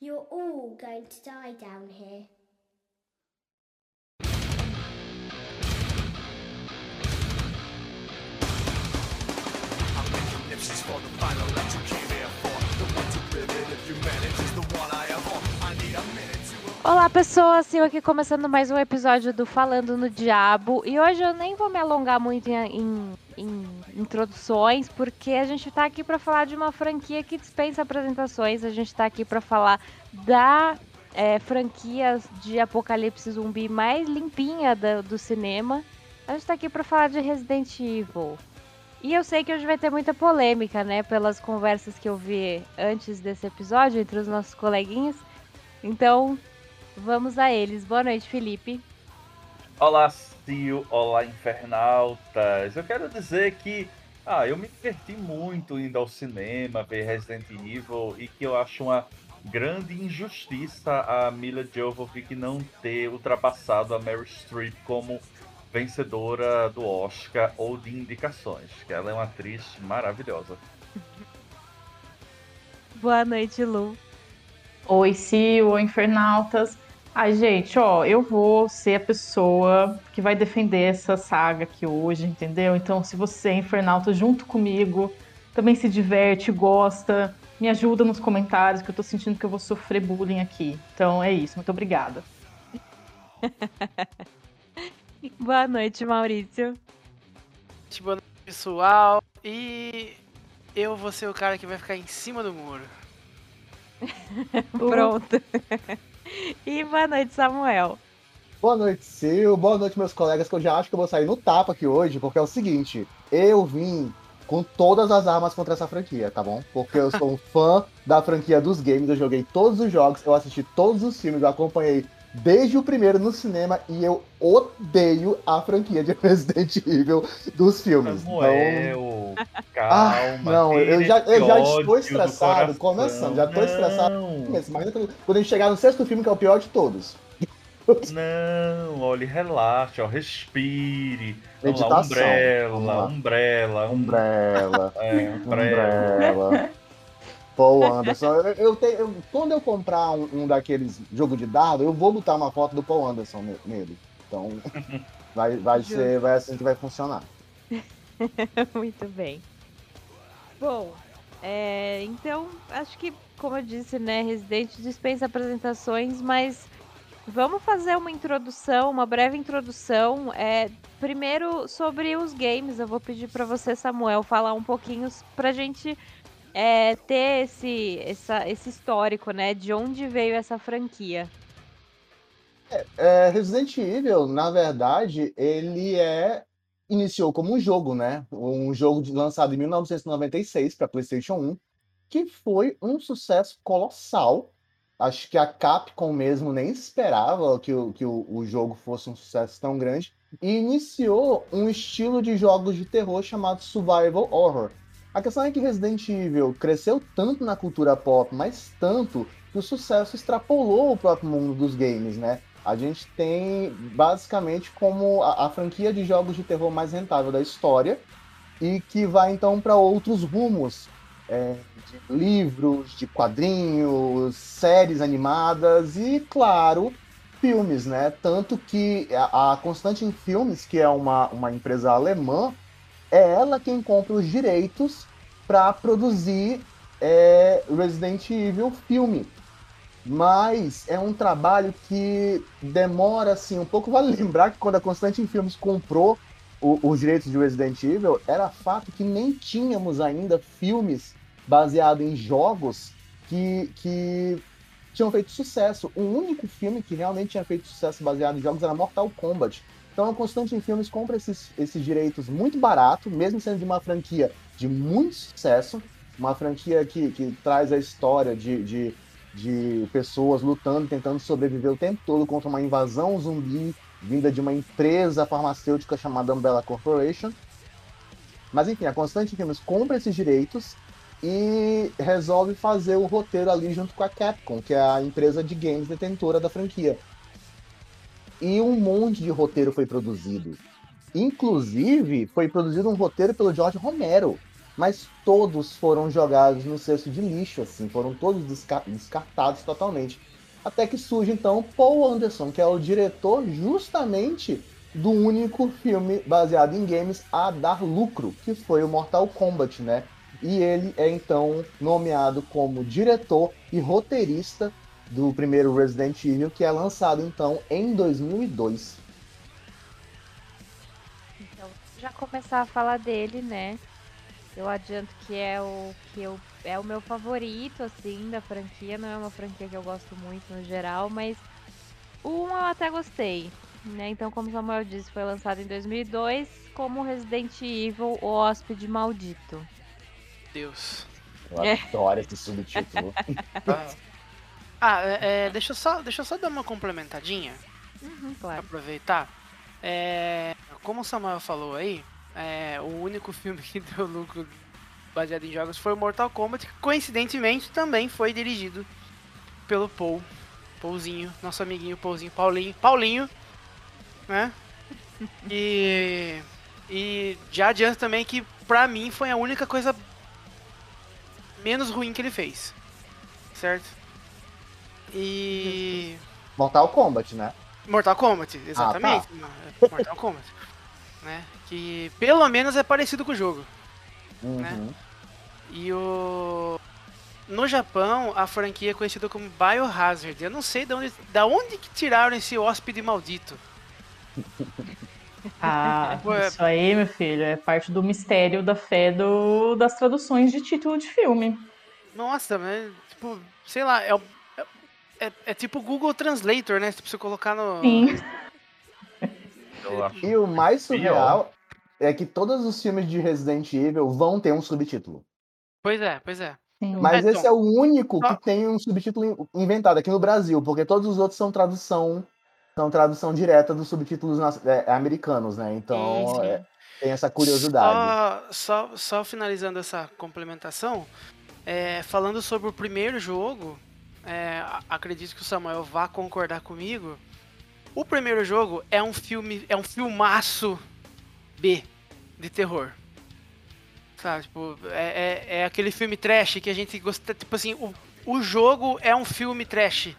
You're all going to die down here. Ellipsis for the final that you came here for. The one to you manage is the one I am on. I need a minute to. Olá, pessoas! Eu aqui começando mais um episódio do Falando no Diabo. E hoje eu nem vou me alongar muito em, em- em introduções, porque a gente tá aqui para falar de uma franquia que dispensa apresentações. A gente tá aqui para falar da é, franquia de apocalipse zumbi mais limpinha do cinema. A gente tá aqui para falar de Resident Evil. E eu sei que hoje vai ter muita polêmica, né? Pelas conversas que eu vi antes desse episódio entre os nossos coleguinhas. Então, Vamos a eles. Boa noite, Felipe. Olá, Cio, olá, infernautas. Eu quero dizer que ah, eu me diverti muito indo ao cinema ver Resident Evil e que eu acho uma grande injustiça a Mila Jovovich não ter ultrapassado a Mary Streep como vencedora do Oscar ou de indicações, que ela é uma atriz maravilhosa. Boa noite, Lu. Oi, Sil, oi, Infernautas. Ai, gente, ó, eu vou ser a pessoa que vai defender essa saga aqui hoje, entendeu? Então, se você é Infernauta junto comigo, também se diverte, gosta, me ajuda nos comentários, que eu tô sentindo que eu vou sofrer bullying aqui. Então, é isso, muito obrigada. Boa noite, Maurício. Boa noite, pessoal. E eu vou ser o cara que vai ficar em cima do muro. Pronto. e boa noite, Samuel. Boa noite, Sil. Boa noite, meus colegas, que eu já acho que eu vou sair no tapa aqui hoje, porque é o seguinte, eu vim com todas as armas contra essa franquia, tá bom? Porque eu sou um fã da franquia dos games, eu joguei todos os jogos, eu assisti todos os filmes, eu acompanhei desde o primeiro no cinema e eu odeio a franquia de Resident Evil dos filmes. Então, Samuel, ah, calma. não, eu já, eu já estou do estressado, começando, já estou estressado. Mas quando a gente chegar no sexto filme, que é o pior de todos. Não, olha, relaxa, ó, respire. Lá, Meditação. umbrella, lá. umbrella, um- Umbrella. é, umbrella. Umbrella. Paul Anderson. Eu, eu tenho, eu- quando eu comprar um, um daqueles jogo de dado, eu vou botar uma foto do Paul Anderson ne- nele. Então, vai, vai ser vai assim que vai funcionar. Muito bem. Bom, é, então, acho que, como eu disse, né, Resident dispensa apresentações, mas vamos fazer uma introdução, uma breve introdução. É, primeiro, sobre os games, eu vou pedir para você, Samuel, falar um pouquinho pra gente é, ter esse, essa- esse histórico, né, de onde veio essa franquia. É, Resident Evil, na verdade, ele é iniciou como um jogo, né? Um jogo de- lançado em 1996 para PlayStation 1, que foi um sucesso colossal. Acho que a Capcom mesmo nem esperava que o, que o, o jogo fosse um sucesso tão grande e iniciou um estilo de jogos de terror chamado Survival Horror. A questão é que Resident Evil cresceu tanto na cultura pop, mas tanto que o sucesso extrapolou o próprio mundo dos games, né? A gente tem basicamente como a, a franquia de jogos de terror mais rentável da história e que vai então para outros rumos é, de livros, de quadrinhos, séries animadas e, claro, filmes, né? Tanto que a, a Constante em Filmes, que é uma, uma empresa alemã, é ela quem compra os direitos para produzir é, Resident Evil filme. Mas é um trabalho que demora assim um pouco. Vale lembrar que quando a Constante em Filmes comprou o- os direitos de Resident Evil, era fato que nem tínhamos ainda filmes baseados em jogos que, que tinham feito sucesso. O único filme que realmente tinha feito sucesso baseado em jogos era Mortal Kombat. Então a Constante em Filmes compra esses, esses direitos muito barato, mesmo sendo de uma franquia de muito sucesso, uma franquia que, que traz a história de, de, de pessoas lutando, tentando sobreviver o tempo todo contra uma invasão zumbi vinda de uma empresa farmacêutica chamada Umbrella Corporation. Mas enfim, a Constante em Filmes compra esses direitos e resolve fazer o roteiro ali junto com a Capcom, que é a empresa de games detentora da franquia. E um monte de roteiro foi produzido. Inclusive, foi produzido um roteiro pelo George Romero. mas todos foram jogados no cesto de lixo, assim, foram todos desca- descartados totalmente. Até que surge então Paul Anderson, que é o diretor justamente do único filme baseado em games a dar lucro, que foi o Mortal Kombat, né? E ele é então nomeado como diretor e roteirista do primeiro Resident Evil, que é lançado então em 2002. Então, já começar a falar dele, né? Eu adianto que é o que eu é o meu favorito assim da franquia, não é uma franquia que eu gosto muito no geral, mas 1 eu até gostei, né? Então, como o Samuel disse, foi lançado em 2002 como Resident Evil o hóspede maldito. Deus. Eu É. adoro esse subtítulo. Ah, é, é, deixa, eu só, deixa eu só dar uma complementadinha. Uhum, pra claro. aproveitar. É, como o Samuel falou aí, é, o único filme que deu lucro baseado em jogos foi o Mortal Kombat, que coincidentemente também foi dirigido pelo Paul. Paulzinho, nosso amiguinho Paulzinho, Paulinho, Paulinho, né? E, e já adianto também que pra mim foi a única coisa menos ruim que ele fez, certo? E Mortal Kombat, né? Mortal Kombat, exatamente. Mortal Kombat. Né? Que pelo menos é parecido com o jogo. Uhum. E o. No Japão, a franquia é conhecida como Biohazard. Eu não sei de onde, da onde que tiraram esse hóspede maldito. Ah, é- isso aí, meu filho, é parte do mistério da fé do, das traduções de título de filme. Nossa, mas, tipo, sei lá, é, o- é, é, é tipo o Google Translator, né? Se você colocar no. Sim. E o mais Pior. surreal é que todos os filmes de Resident Evil vão ter um subtítulo. Pois é, pois é. sim. Mas É, esse é o único só- que tem um subtítulo in- inventado aqui no Brasil, porque todos os outros são tradução, são tradução direta dos subtítulos nas- é, americanos, né? Então Sim, sim. é, tem essa curiosidade. Só, só, só finalizando essa complementação, é, falando sobre o primeiro jogo, é, acredito que o Samuel vá concordar comigo. O primeiro jogo é um filme, é um filmaço B de terror. Sabe, tipo, é, é, é aquele filme trash que a gente gosta. Tipo assim, o, o jogo é um filme trash.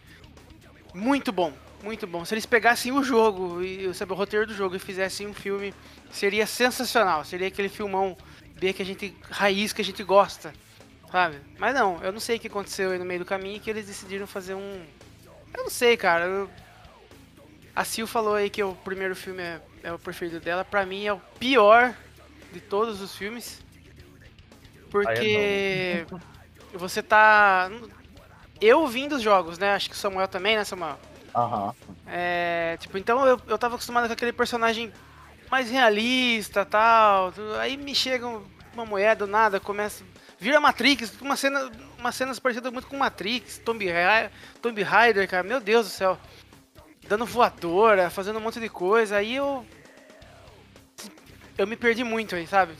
Muito bom, muito bom. Se eles pegassem o jogo e sabe, o roteiro do jogo e fizessem um filme, seria sensacional. Seria aquele filmão B que a gente. raiz que a gente gosta. Sabe? Mas não, eu não sei o que aconteceu aí no meio do caminho que eles decidiram fazer um. Eu não sei, cara. eu- A Sil falou aí que o primeiro filme é, é o preferido dela. Pra mim é o pior de todos os filmes. Porque você tá. Eu vim dos jogos, né? Acho que o Samuel também, né, Samuel? Aham. É, tipo, então eu, eu tava acostumado com aquele personagem mais realista tal. Aí me chega um- uma mulher do nada, começa. Vira Matrix, uma cena, uma cenas parecidas muito com Matrix, Tomb, Ra- Tomb Raider, cara, meu Deus do céu. Dando voadora, fazendo um monte de coisa, aí eu. Eu me perdi muito aí, sabe?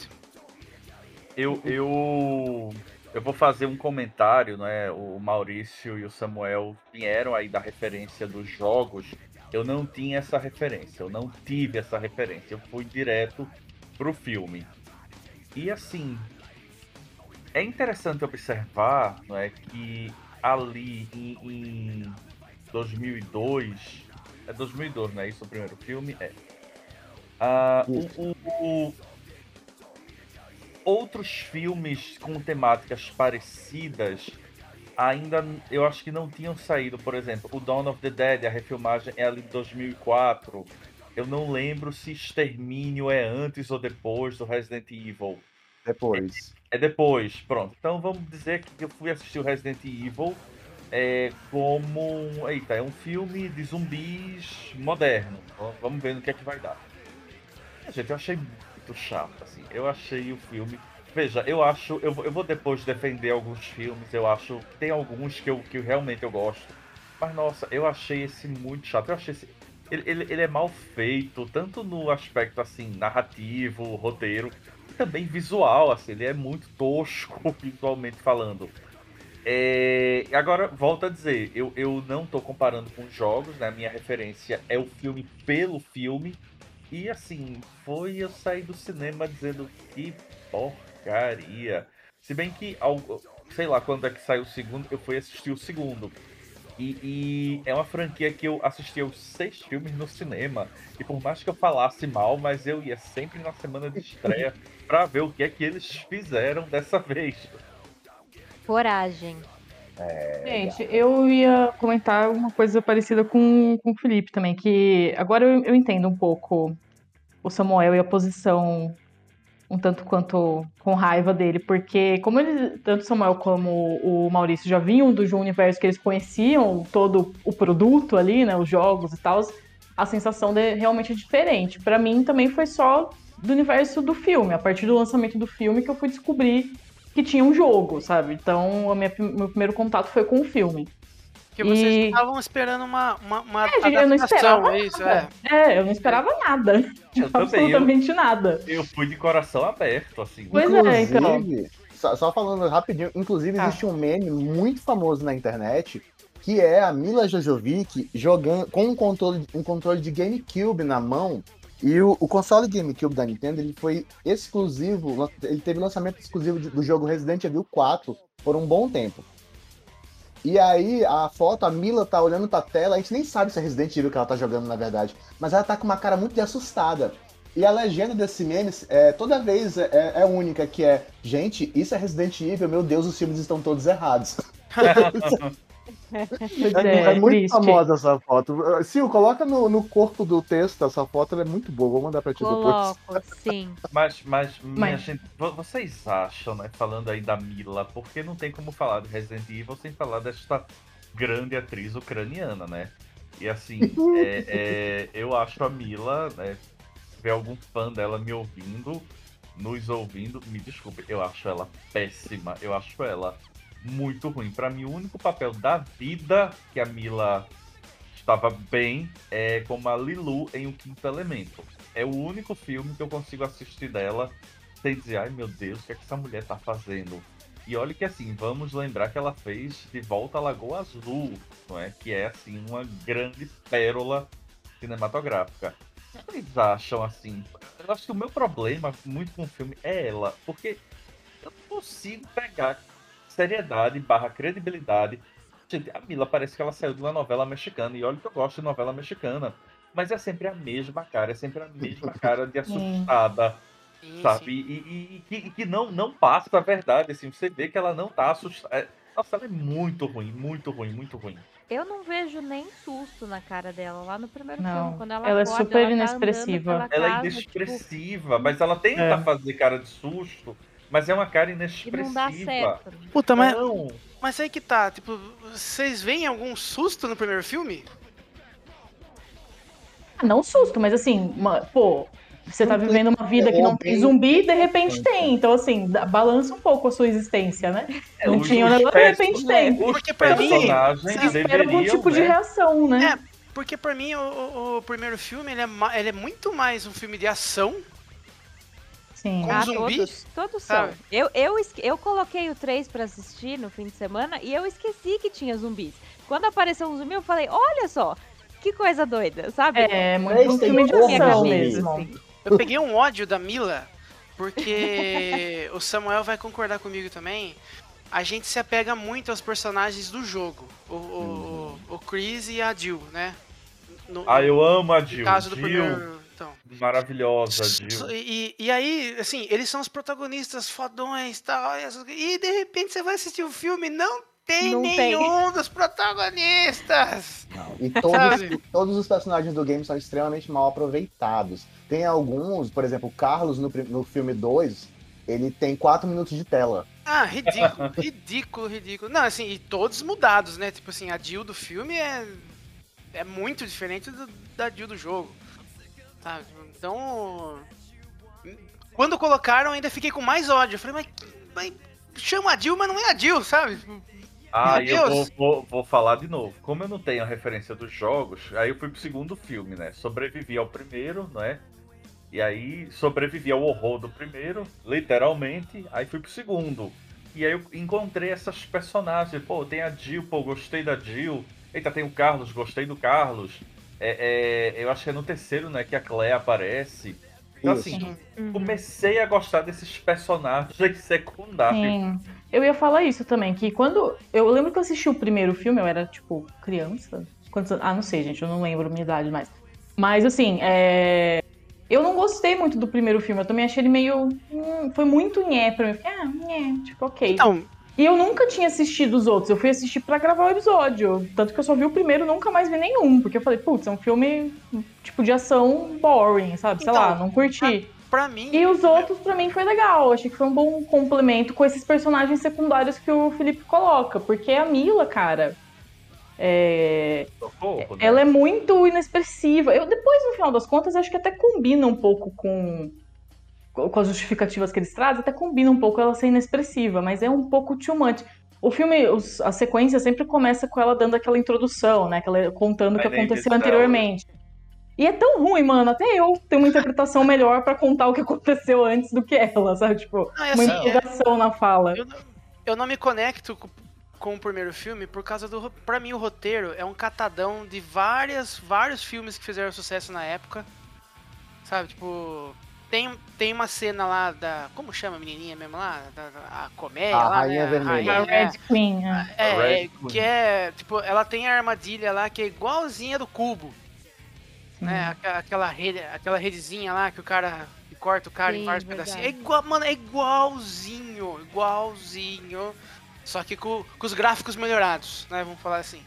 Eu, eu, eu vou fazer um comentário, né? O Maurício e o Samuel vieram aí da referência dos jogos. Eu não tinha essa referência, eu não tive essa referência. Eu fui direto pro filme. E assim, é interessante observar, não é, que ali em, em 2002, é 2002, não é isso o primeiro filme? É. O- o- o, outros filmes com temáticas parecidas ainda eu acho que não tinham saído. Por exemplo, o Dawn of the Dead, a refilmagem é ali de 2004. Eu não lembro se Extermínio é antes ou depois do Resident Evil. Depois. É depois, pronto. Então vamos dizer que eu fui assistir o Resident Evil é, como. Eita, é um filme de zumbis moderno. Vamos ver no que é que vai dar. Gente, eu achei muito chato, assim. Eu achei o filme. Veja, eu acho. Eu, vou- eu vou depois defender alguns filmes. Eu acho. Tem alguns que eu, que realmente eu gosto. Mas nossa, eu achei esse muito chato. Eu achei esse. Ele, ele, ele é mal feito, tanto no aspecto assim, narrativo, roteiro, e também visual, assim, ele é muito tosco visualmente falando. É, agora, volto a dizer, eu, eu não tô comparando com jogos, né? Minha referência é o filme pelo filme. E assim, foi eu sair do cinema dizendo que porcaria. Se bem que, sei lá, quando é que saiu o segundo, eu fui assistir o segundo. E, e é uma franquia que eu assisti aos seis filmes no cinema. E por mais que eu falasse mal, mas eu ia sempre na semana de estreia pra ver o que é que eles fizeram dessa vez. Coragem. Gente, eu ia comentar uma coisa parecida com, com o Felipe também, que agora eu, eu entendo um pouco o Samuel e a posição um tanto quanto com raiva dele, porque como ele, tanto o Samuel como o Maurício já vinham do universo que eles conheciam todo o produto ali, né, os jogos e tal, a sensação de, realmente é diferente. Pra mim também foi só do universo do filme, a partir do lançamento do filme que eu fui descobrir que tinha um jogo, sabe? Então, minha, meu primeiro contato foi com o filme. Porque vocês E- estavam esperando uma, uma, uma É, gente, eu não esperava é isso, nada. é. É, eu não esperava nada. Eu também, eu, Absolutamente nada. eu fui de coração aberto, assim. Pois é, então. Inclusive, só, só falando rapidinho, inclusive Ah. existe um meme muito famoso na internet que é a Mila Jojovic jogando com um controle, um controle de GameCube na mão. E o, o console GameCube da Nintendo ele foi exclusivo, ele teve lançamento exclusivo de- do jogo Resident Evil 4 por um bom tempo. E aí, a foto, a Mila tá olhando pra tela, a gente nem sabe se é Resident Evil que ela tá jogando, na verdade. Mas ela tá com uma cara muito de assustada. E a legenda desse meme, é, toda vez é, é única, que é Gente, isso é Resident Evil, meu Deus, os filmes estão todos errados. É, é, é muito triste. famosa essa foto. Sil, coloca no, no corpo do texto essa foto, ela é muito boa. Vou mandar pra ti depois. Coloco, sim. Mas, mas, minha Mas- gente, vo- vocês acham, né, falando aí da Mila, porque não tem como falar de Resident Evil sem falar desta grande atriz ucraniana, né? E assim, é- é, eu acho a Mila, né, se tiver algum fã dela me ouvindo, nos ouvindo, me desculpe, eu acho ela péssima, eu acho ela muito ruim. Pra mim, o único papel da vida que a Mila estava bem é como a Lilu em O Quinto Elemento. É o único filme que eu consigo assistir dela sem dizer, ai meu Deus, o que é que essa mulher tá fazendo? E olha que assim, vamos lembrar que ela fez De Volta à Lagoa Azul, não é? Que é assim uma grande pérola cinematográfica. Vocês acham assim? Eu acho que o meu problema muito com o filme é ela, porque eu não consigo pegar seriedade barra credibilidade. Gente, a Mila parece que ela saiu de uma novela mexicana, e olha que eu gosto de novela mexicana. Mas é sempre a mesma cara, é sempre a mesma cara de assustada, Sim, sabe? E, e- e que, e que não, não passa a verdade, assim, você vê que ela não tá assustada. É- Nossa, ela é muito ruim, muito ruim, muito ruim. Eu não vejo nem susto na cara dela lá no primeiro Não, filme. Quando ela, ela é acorda, super ela tá inexpressiva. pela Ela é casa, tipo, inexpressiva, mas ela tenta É. fazer cara de susto, mas é uma cara e inexpressiva. não dá certo. Puta, mas, Não, mas aí que tá, tipo, vocês veem algum susto no primeiro filme? Ah, Não susto, mas assim, uma- pô, você tá vivendo uma vida que não tem zumbi e de repente tem. Então, assim, balança um pouco a sua existência, né? é, Não os- tinha, né? De repente tem. Os Porque pra mim, Você espera algum tipo de né? reação, né? Porque pra mim o, o- o primeiro filme ele é, ele é muito mais um filme de ação. Sim. Com Ah, zumbi? todos, todos são. Eu, eu, eu coloquei o 3 pra assistir no fim de semana e eu esqueci que tinha zumbis. Quando apareceu um zumbi, eu falei, olha só, que coisa doida, sabe? É, muito um filme de ação cabeça, mesmo. assim. Eu peguei um ódio da Mila, porque o Samuel vai concordar comigo também. A gente se apega muito aos personagens do jogo. O, o, o Chris e a Jill, né? No, Ah, eu amo a no Jill. caso do Jill, primeiro. Então. maravilhosa, Jill. E, e aí, assim, eles são os protagonistas fodões tal, e tal. E de repente você vai assistir o filme e não tem Não tem. nenhum dos protagonistas. E todos, todos os personagens do game são extremamente mal aproveitados. Tem alguns, por exemplo, o Carlos no, no filme 2, ele tem 4 minutos de tela. Ah, ridículo, ridículo, ridículo. Não, assim, e todos mudados, né? Tipo assim, a Jill do filme é, é muito diferente do- da Jill do jogo. Sabe? Então. Quando colocaram, ainda fiquei com mais ódio. Eu falei, mas, mas chama a Jill, mas não é a Jill, sabe? Ah, e eu vou, vou, vou falar de novo. Como eu não tenho a referência dos jogos, aí eu fui pro segundo filme, né? Sobrevivi ao primeiro, né? E aí sobrevivi ao horror do primeiro, literalmente. Aí fui pro segundo. E aí eu encontrei essas personagens. Pô, tem a Jill, pô, gostei da Jill. Eita, tem o Carlos, gostei do Carlos. É, é, eu acho que é no terceiro, né, que a Claire aparece. Então, Isso. assim, Uhum. comecei a gostar desses personagens secundários. Sim. Eu ia falar isso também, que quando. Eu lembro que eu assisti o primeiro filme, eu era, tipo, criança. Quantos anos? Ah, não sei, gente, eu não lembro a minha idade mais. Mas, assim, é. Eu não gostei muito do primeiro filme, eu também achei ele meio. hum, foi muito nhé pra mim. Eu Fiquei, ah, nhé, tipo, ok. Então, E eu nunca tinha assistido os outros, eu fui assistir pra gravar o episódio. Tanto que eu só vi o primeiro nunca mais vi nenhum. Porque eu falei, putz, é um filme, tipo, de ação boring, sabe? Sei Então, lá, não curti. pra mim. E os outros, pra mim, foi legal. Achei que foi um bom complemento com esses personagens secundários que o Felipe coloca. Porque a Mila, cara. é, Socorro, né? Ela é muito inexpressiva. Eu, depois, no final das contas, acho que até combina um pouco com, com as justificativas que eles trazem, até combina um pouco ela ser inexpressiva, mas é um pouco too much. O filme, os- a sequência sempre começa com ela dando aquela introdução, né? Aquela, contando o que aconteceu anteriormente. E é tão ruim, mano. Até eu tenho uma interpretação melhor pra contar o que aconteceu antes do que ela, sabe? Tipo, Não, é uma assim, é- empolgação na fala. Eu não, eu não me conecto com, com o primeiro filme por causa do. Pra mim, o roteiro é um catadão de várias, vários filmes que fizeram sucesso na época. Sabe, tipo. Tem, tem uma cena lá da. Como chama a menininha mesmo lá? Da, da- a comédia A lá, Rainha né? Vermelha. A Rainha, é. Red Queen. é. É, Red é, Queen. que é, tipo, ela tem a armadilha lá que é igualzinha do cubo, né? Aquela, rede, aquela redezinha lá que o cara que corta o cara em Sim, vários verdade. pedacinhos. É igual, mano, é igualzinho, igualzinho. Só que com, com os gráficos melhorados, né? Vamos falar assim.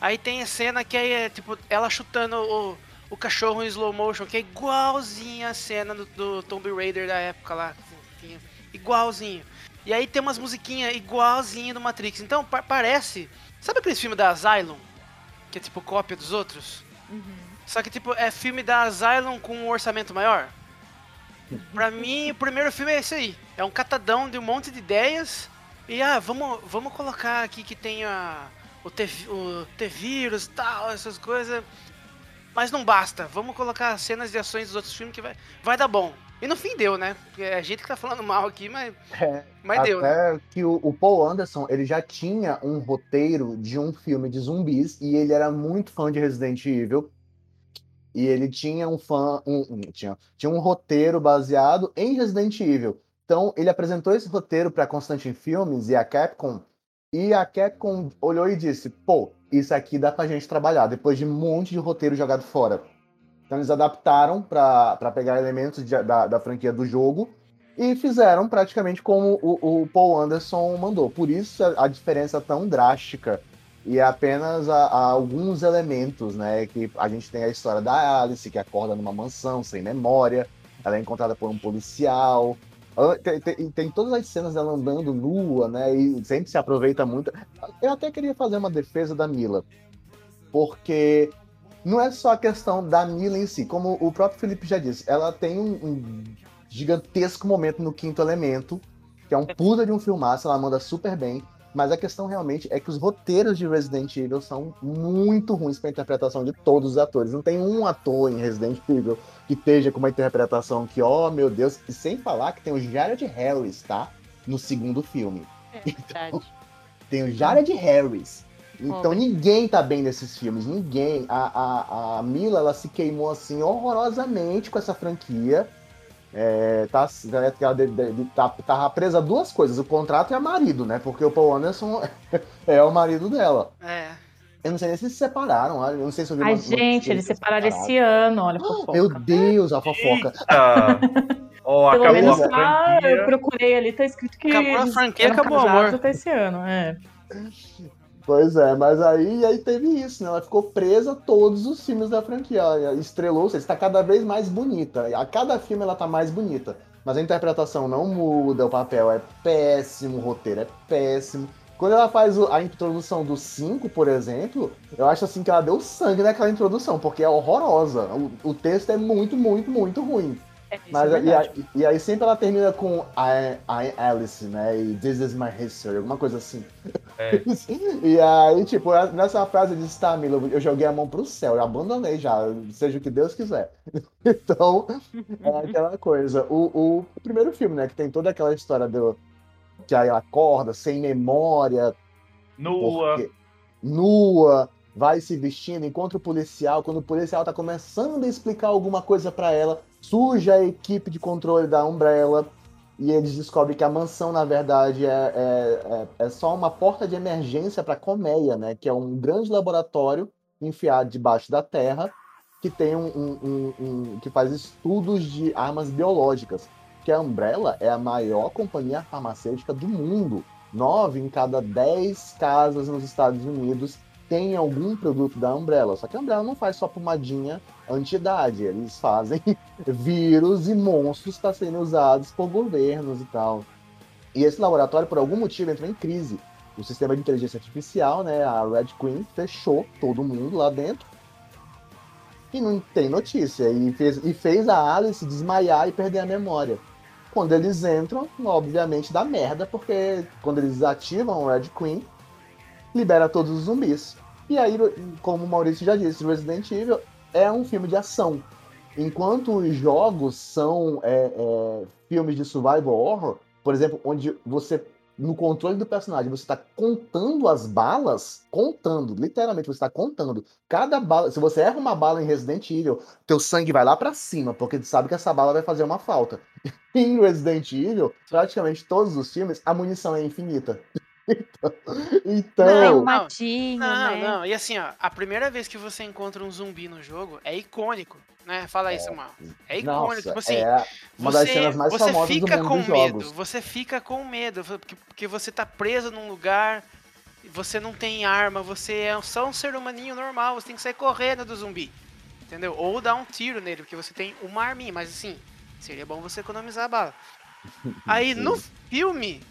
Aí tem a cena que é, tipo, ela chutando o, o cachorro em slow motion, que é igualzinha a cena do, do Tomb Raider da época lá. Igualzinho. E aí tem umas musiquinhas igualzinha do Matrix. Então pa- parece. Sabe aquele filme da Asylum? Que é tipo cópia dos outros? Só que tipo, é filme da Asylum com um orçamento maior. Pra mim, o primeiro filme é esse aí. É um catadão de um monte de ideias. E ah, vamos, vamos colocar aqui que tenha o T-Vírus e tal, essas coisas. Mas não basta. Vamos colocar cenas de ações dos outros filmes que vai, vai dar bom. E no fim deu, né? Porque é a gente que tá falando mal aqui, mas, É, mas deu, né? Que o, o Paul Anderson, ele já tinha um roteiro de um filme de zumbis e ele era muito fã de Resident Evil. E ele tinha um fã, um, tinha, tinha um roteiro baseado em Resident Evil. Então, ele apresentou esse roteiro para Constantine Filmes e a Capcom, e a Capcom olhou e disse: "Pô, isso aqui dá pra gente trabalhar depois de um monte de roteiro jogado fora". Então, eles adaptaram para pegar elementos de- da, da franquia do jogo e fizeram praticamente como o, o Paul Anderson mandou. Por isso a, diferença tão drástica. E é apenas a, a alguns elementos, né? Que a gente tem a história da Alice, que acorda numa mansão sem memória. Ela é encontrada por um policial. Tem, tem- tem todas as cenas dela andando nua, né? E sempre se aproveita muito. Eu até queria fazer uma defesa da Mila. Porque não é só a questão da Mila em si, como o próprio Felipe já disse, ela tem um, um gigantesco momento no quinto elemento, que é um puta de um filmaço, ela manda super bem. Mas a questão realmente é que os roteiros de Resident Evil são muito ruins para interpretação de todos os atores. Não tem um ator em Resident Evil que esteja com uma interpretação que, oh meu Deus, e sem falar que tem o Jared Harris, tá? No segundo filme. É verdade. Tem o Jared Harris. Então Pobre. ninguém tá bem nesses filmes, ninguém. A, a, a Mila, ela se queimou assim horrorosamente com essa franquia. É, tá, ela de- de- tá, tava presa a duas coisas, o contrato e a marido, né? Porque o Paul Anderson é o marido dela. É. Eu não sei nem se se separaram, olha, eu não sei se eu vi Ai, uma- gente, eles se separaram separaram. esse ano, olha a fofoca. Meu Deus, a fofoca. Ó, Pelo acabou menos a lá, eu franquia. procurei ali, tá escrito que Acabou a eles franquia, acabou o casados amor. até esse ano, é. Pois é, mas aí, aí teve isso, né? Ela ficou presa a todos os filmes da franquia. Ela estrelou-se, está cada vez mais bonita. A cada filme ela tá mais bonita. Mas a interpretação não muda, o papel é péssimo, o roteiro é péssimo. Quando ela faz a introdução do 5, por exemplo, eu acho assim que ela deu sangue naquela introdução, porque é horrorosa. O, o texto é muito, muito, muito ruim. É, Mas é e, aí, e aí sempre ela termina com I, I Alice, né? E This is my history, alguma coisa assim. É. e aí, tipo, nessa frase disse, tá, Mila, eu joguei a mão pro céu, eu abandonei já, seja o que Deus quiser. então, é aquela coisa. O, o, o primeiro filme, né, que tem toda aquela história do. Que aí ela acorda sem memória, Nua. porque- nua. vai se vestindo, encontra o policial. Quando o policial tá começando a explicar alguma coisa para ela, surge a equipe de controle da Umbrella e eles descobrem que a mansão, na verdade, é, é, é, é só uma porta de emergência para a colmeia, né? Que é um grande laboratório enfiado debaixo da terra que tem um, um, um, um que faz estudos de armas biológicas. Que a Umbrella é a maior companhia farmacêutica do mundo. Nove em cada dez casas nos Estados Unidos tem algum produto da Umbrella. Só que a Umbrella não faz só pomadinha anti-idade. Eles fazem vírus e monstros para serem usados por governos e tal. E esse laboratório, por algum motivo, entrou em crise. O sistema de inteligência artificial, né, a Red Queen, fechou todo mundo lá dentro. E não tem notícia. E fez, e fez a Alice desmaiar e perder a memória. Quando eles entram, obviamente dá merda, porque quando eles ativam o Red Queen, libera todos os zumbis. E aí, como o Maurício já disse, Resident Evil é um filme de ação. Enquanto os jogos são é, é, filmes de survival horror, por exemplo, onde você, no controle do personagem, você está contando as balas, contando, literalmente, você está contando. Cada bala, se você erra uma bala em Resident Evil, teu sangue vai lá para cima, porque tu sabe que essa bala vai fazer uma falta. em Resident Evil, praticamente todos os filmes, a munição é infinita. então, Não, é um Não, matinho, Não, né? não. E assim, ó, a primeira vez que você encontra um zumbi no jogo é icônico, né? Fala isso, mano. É icônico. nossa, tipo assim, é uma das você, cenas mais você famosas do fica mundo com medo, jogos. você fica com medo, porque, porque você tá preso num lugar, você não tem arma, você é só um ser humaninho normal, você tem que sair correndo do zumbi. Entendeu? Ou dar um tiro nele, porque você tem uma arminha, mas assim, seria bom você economizar a bala. Aí no filme,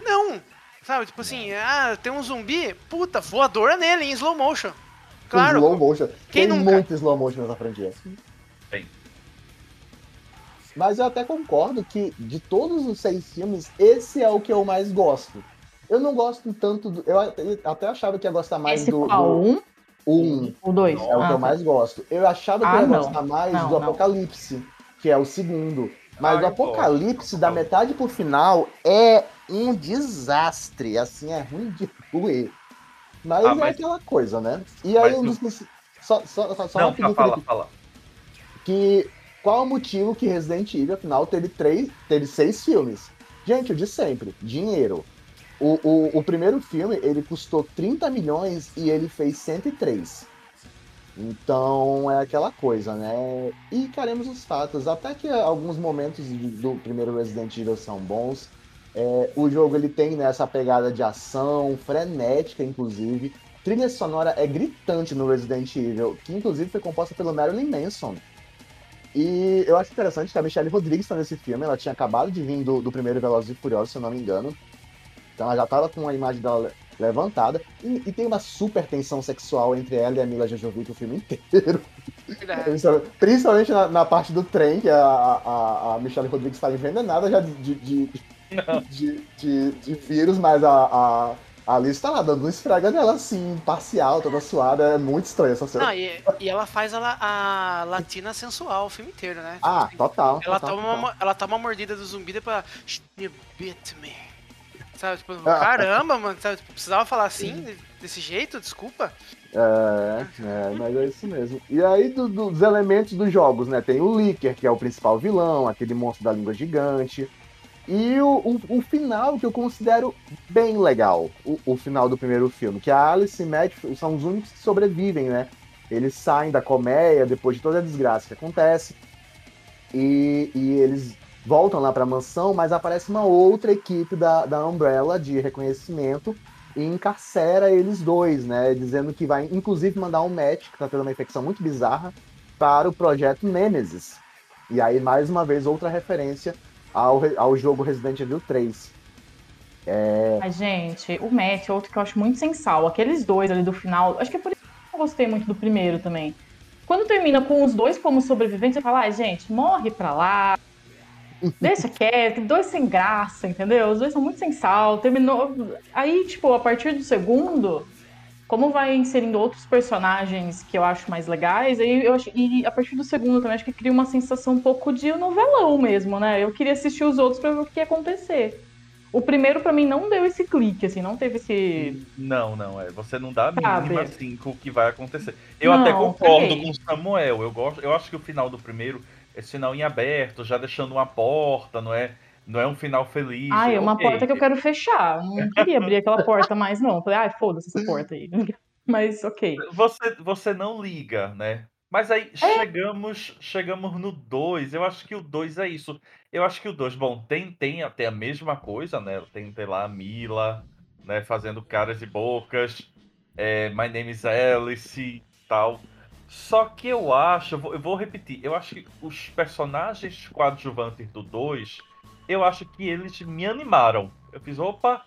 não. Sabe, tipo assim, ah, tem um zumbi, puta, voadora nele em slow motion. Claro. Slow motion. Quem Tem nunca? muito slow motion nessa franquia. Tem. Mas eu até concordo que de todos os seis filmes, esse é o que eu mais gosto. Eu não gosto tanto do. Eu até- achava que ia gostar mais Esse do. qual? do Um? um. O dois? É o Ah, que eu tá. mais gosto. Eu achava que Ah, eu ia não. gostar mais Não, do não. Apocalipse, que é o segundo. Mas Ah, o Apocalipse, gosto. da metade pro final, é um desastre. Assim, é ruim de ruim. Mas Ah, é mas- aquela coisa, né? E aí, Mas um dos. Só, só, só, só Não, rapidinho, fala, Felipe, fala. que qual o motivo que Resident Evil, afinal, teve três, teve seis filmes? Gente, o de sempre, dinheiro. O, o, o primeiro filme, ele custou 30 milhões e ele fez 103. Então, é aquela coisa, né? E caremos os fatos. Até que alguns momentos do primeiro Resident Evil são bons. É, o jogo, ele tem né, essa pegada de ação, frenética, inclusive. Trilha sonora é gritante no Resident Evil, que inclusive foi composta pelo Marilyn Manson. E eu acho interessante que a Michelle Rodrigues está nesse filme. Ela tinha acabado de vir do, do primeiro Velozes e Furiosos, se eu não me engano. Então ela já estava com a imagem dela levantada. E, e tem uma super tensão sexual entre ela e a Mila Jojovic o filme inteiro. Principalmente- Principalmente na, na parte do trem, que a, a, a Michelle Rodrigues está envenenada já de, de, de, de, de- de vírus, mas a, a, Alice tá lá dando um esfrega nela assim, parcial, toda suada. É muito estranho essa cena. Não, e, e ela faz a, a latina sensual o filme inteiro, né? Ah, total. ela, total, toma total. uma, ela toma uma mordida do zumbi depois ela. "Shh, You bit me. Sabe, tipo, Ah. caramba, mano, sabe, tipo, precisava falar assim, de- desse jeito, desculpa. É, é, mas é isso mesmo. E aí, do- dos elementos dos jogos, né? Tem o Licker, que é o principal vilão, aquele monstro da língua gigante. E o, o, o final, que eu considero bem legal, o, o final do primeiro filme, que a Alice e Matt são os únicos que sobrevivem, né? Eles saem da colmeia depois de toda a desgraça que acontece. E, e eles voltam lá pra mansão, mas aparece uma outra equipe da, da Umbrella de reconhecimento e encarcera eles dois, né? Dizendo que vai, inclusive, mandar um Matt, que tá tendo uma infecção muito bizarra, para o projeto Nemesis. E aí, mais uma vez, outra referência ao, ao jogo Resident Evil 3. Mas, gente, o Matt é outro que eu acho muito sensal. Aqueles dois ali do final, acho que é por isso que eu gostei muito do primeiro também. Quando termina com os dois como sobreviventes, você fala, ai, gente, morre pra lá. Deixa quieto, dois sem graça, entendeu? Os dois são muito sem sal. Terminou. Aí, tipo, a partir do segundo, como vai inserindo outros personagens que eu acho mais legais, aí eu acho. E a partir do segundo também acho que cria uma sensação um pouco de novelão mesmo, né? Eu queria assistir os outros pra ver o que ia acontecer. O primeiro, pra mim, não deu esse clique, assim, não teve esse. Não, não, é. Você não dá a Sabe? mínima assim com o que vai acontecer. Eu Não, até concordo com o Samuel. Eu, gosto, eu acho que o final do primeiro, esse final em aberto, já deixando uma porta, não é? Não é um final feliz. Ah, é uma ok. porta que eu quero fechar. Não queria abrir aquela porta mais, não. Falei, ai, foda-se essa porta aí. Mas, ok. Você, você não liga, né? Mas aí É. chegamos chegamos no 2. Eu acho que o 2 é isso. Eu acho que o 2, bom, tem, tem até a mesma coisa, né? Tem, tem lá a Mila, né? Fazendo caras e bocas. É, My name is Alice e tal. Só que eu acho, eu vou, eu vou repetir, eu acho que os personagens coadjuvantes do 2, eu acho que eles me animaram. Eu fiz, opa,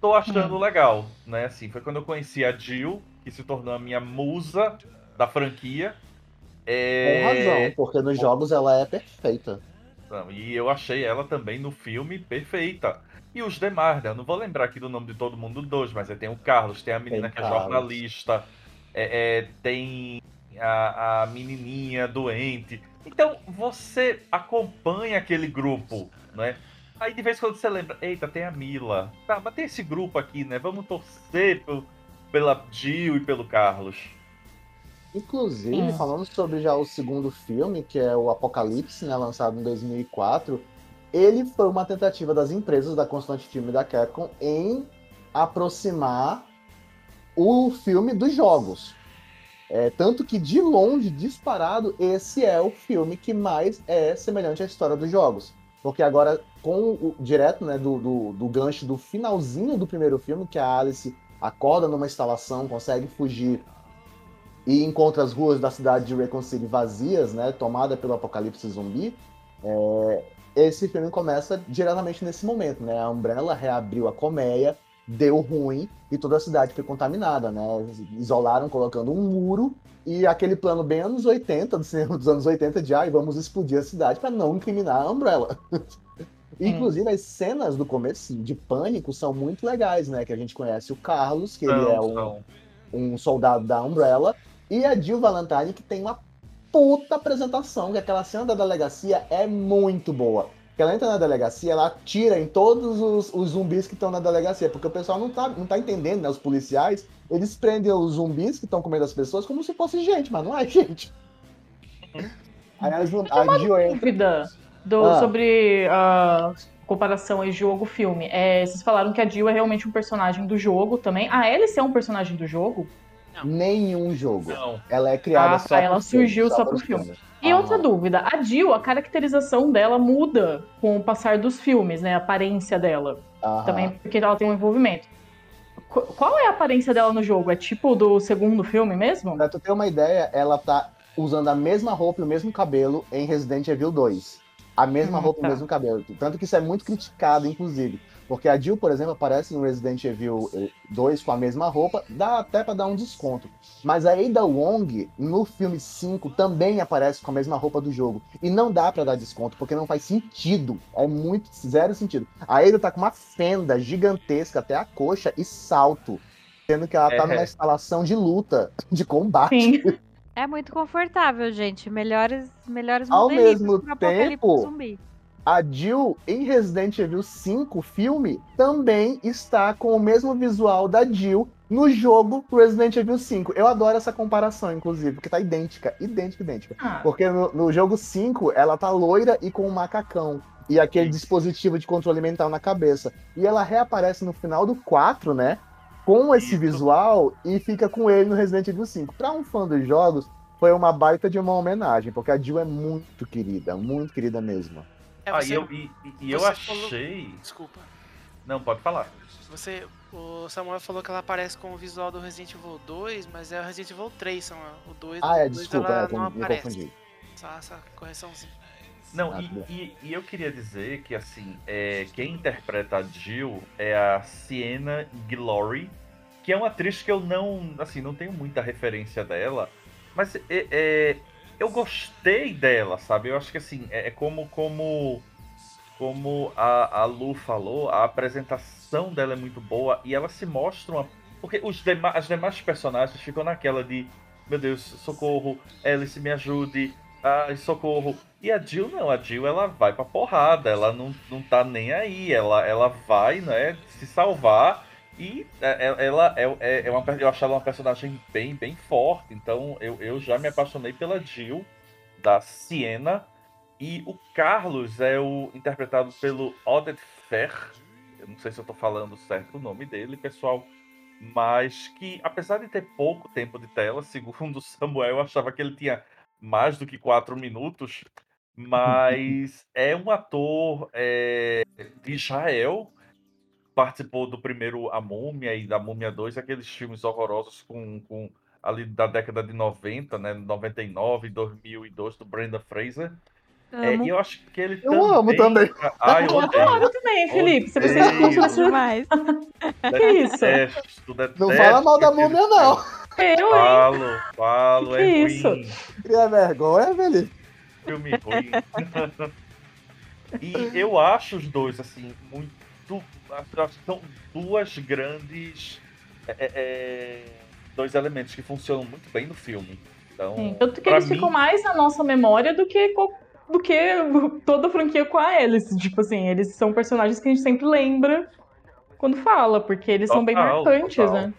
tô achando legal, né? Assim, foi quando eu conheci a Jill, que se tornou a minha musa da franquia. Com É... razão, porque nos jogos ela é perfeita. Não, e eu achei ela também no filme perfeita. E os demais, né? Eu não vou lembrar aqui do nome de todo mundo dos, mas aí tem o Carlos, tem a menina Tem que é Carlos. jornalista, é, é, tem a, a menininha doente. Então você acompanha aquele grupo, né? Aí de vez em quando você lembra, eita, tem a Mila. Tá, mas tem esse grupo aqui, né? Vamos torcer pelo, pela Jill e pelo Carlos. Inclusive, Sim. falando sobre já o segundo filme, que é o Apocalipse, né, lançado em 2004, ele foi uma tentativa das empresas da Constante Filme e da Capcom em aproximar o filme dos jogos. É, tanto que, de longe, disparado, esse é o filme que mais é semelhante à história dos jogos. Porque agora, com o direto né, do, do, do gancho do finalzinho do primeiro filme, que a Alice acorda numa instalação, consegue fugir e encontra as ruas da cidade de Raccoon City vazias, né, tomada pelo apocalipse zumbi, é, esse filme começa diretamente nesse momento, né? A Umbrella reabriu a colmeia, deu ruim e toda a cidade foi contaminada, né? Isolaram colocando um muro e aquele plano bem anos 80, do cinema dos anos 80 de ai, vamos explodir a cidade para não incriminar a Umbrella. Inclusive, as cenas do começo de pânico são muito legais, né? Que a gente conhece o Carlos, que ele São, é um, um soldado da Umbrella, e a Jill Valentine, que tem uma puta apresentação, que aquela cena da delegacia é muito boa. Que ela entra na delegacia, ela atira em todos os, os zumbis que estão na delegacia, porque o pessoal não tá, não tá entendendo, né? Os policiais, eles prendem os zumbis que estão comendo as pessoas como se fosse gente, mas não é gente. Aí elas não- a Jill entra. Dúvida do, Ah. sobre a comparação aí jogo-filme. É, vocês falaram que a Jill é realmente um personagem do jogo também. A Alice é um personagem do jogo? Nenhum jogo. Não. Ela é criada Ah, só ela filme, surgiu só para pro os filme. E Ah. outra dúvida, a Jill, a caracterização dela muda com o passar dos filmes, né? A aparência dela. Também porque ela tem um envolvimento. Qu- Qual é a aparência dela no jogo? É tipo do segundo filme mesmo? Pra tu ter uma ideia, ela tá usando a mesma roupa e o mesmo cabelo em Resident Evil 2. A mesma Hum, roupa e tá. o mesmo cabelo. Tanto que isso é muito criticado, inclusive. Porque a Jill, por exemplo, aparece no Resident Evil eh, 2 com a mesma roupa, dá até pra dar um desconto. Mas a Ada Wong, no filme 5, também aparece com a mesma roupa do jogo. E não dá pra dar desconto, porque não faz sentido. É muito zero sentido. A Ada tá com uma fenda gigantesca até a coxa e salto. Sendo que ela tá É. numa instalação de luta, de combate. Sim. É muito confortável, gente. Melhores, melhores Ao mesmo pro apocalipse tempo, zumbi. A Jill, em Resident Evil 5 filme, também está com o mesmo visual da Jill no jogo Resident Evil 5. Eu adoro essa comparação, inclusive, porque tá idêntica, idêntica, idêntica. Ah, Porque no, no jogo 5, ela tá loira e com um macacão. E aquele dispositivo de controle mental na cabeça. E ela reaparece no final do 4, né? Com esse Isso. visual e fica com ele no Resident Evil 5. Pra um fã dos jogos, foi uma baita de uma homenagem, porque a Jill é muito querida, muito querida mesmo. É, Ah, você, e eu, e, e- eu você falou- achei. Desculpa. Não, pode falar. Você, o Samuel falou que ela aparece com o visual do Resident Evil 2, mas é o Resident Evil 3, Samuel. O 2, Ah, é, o 2 desculpa, ela é, não me aparece. confundi. Só essa correçãozinha. Não, Ah, e, e- e eu queria dizer que, assim, é, quem interpreta a Jill é a Sienna Glory, que é uma atriz que eu não, assim, não tenho muita referência dela, mas é, é, eu gostei dela, sabe? Eu acho que, assim, é, é como, como, como a, a Lu falou, a apresentação dela é muito boa e ela se mostra uma... Porque os dema, as demais personagens ficam naquela de, meu Deus, socorro, Alice, me ajude, Ai, socorro. E a Jill não, a Jill ela vai pra porrada, ela não, não tá nem aí, ela, ela vai, né, se salvar e é- é- ela é, é, é uma, eu acho ela uma personagem bem, bem forte, então eu, eu já me apaixonei pela Jill, da Siena, e o Carlos é o interpretado pelo Oded Fer, eu não sei se eu tô falando certo o nome dele, pessoal, mas que apesar de ter pouco tempo de tela, segundo Samuel, eu achava que ele tinha mais do que quatro minutos, mas é um ator é, de Israel, participou do primeiro A Múmia e da Múmia 2, aqueles filmes horrorosos com, com ali da década de 90, né, 99, 2002 do Brenda Fraser. É, Amo. e eu acho que ele Eu amo também. Ah, eu adoro também, Felipe. Se você escuta esse demais. Que isso? Detesto, detesto Não fala mal da múmia, não. Eu? Falo, falo, Que é que isso? ruim. Cria vergonha, Felipe. filme ruim. e eu acho os dois, assim, muito. São duas grandes. é, é, é, dois elementos que funcionam muito bem no filme. Então, Sim, Tanto que eles mim, ficam mais na nossa memória do que, do que toda a franquia com a Alice. Tipo assim, eles são personagens que a gente sempre lembra quando fala, porque eles são bem Total, marcantes, total. né?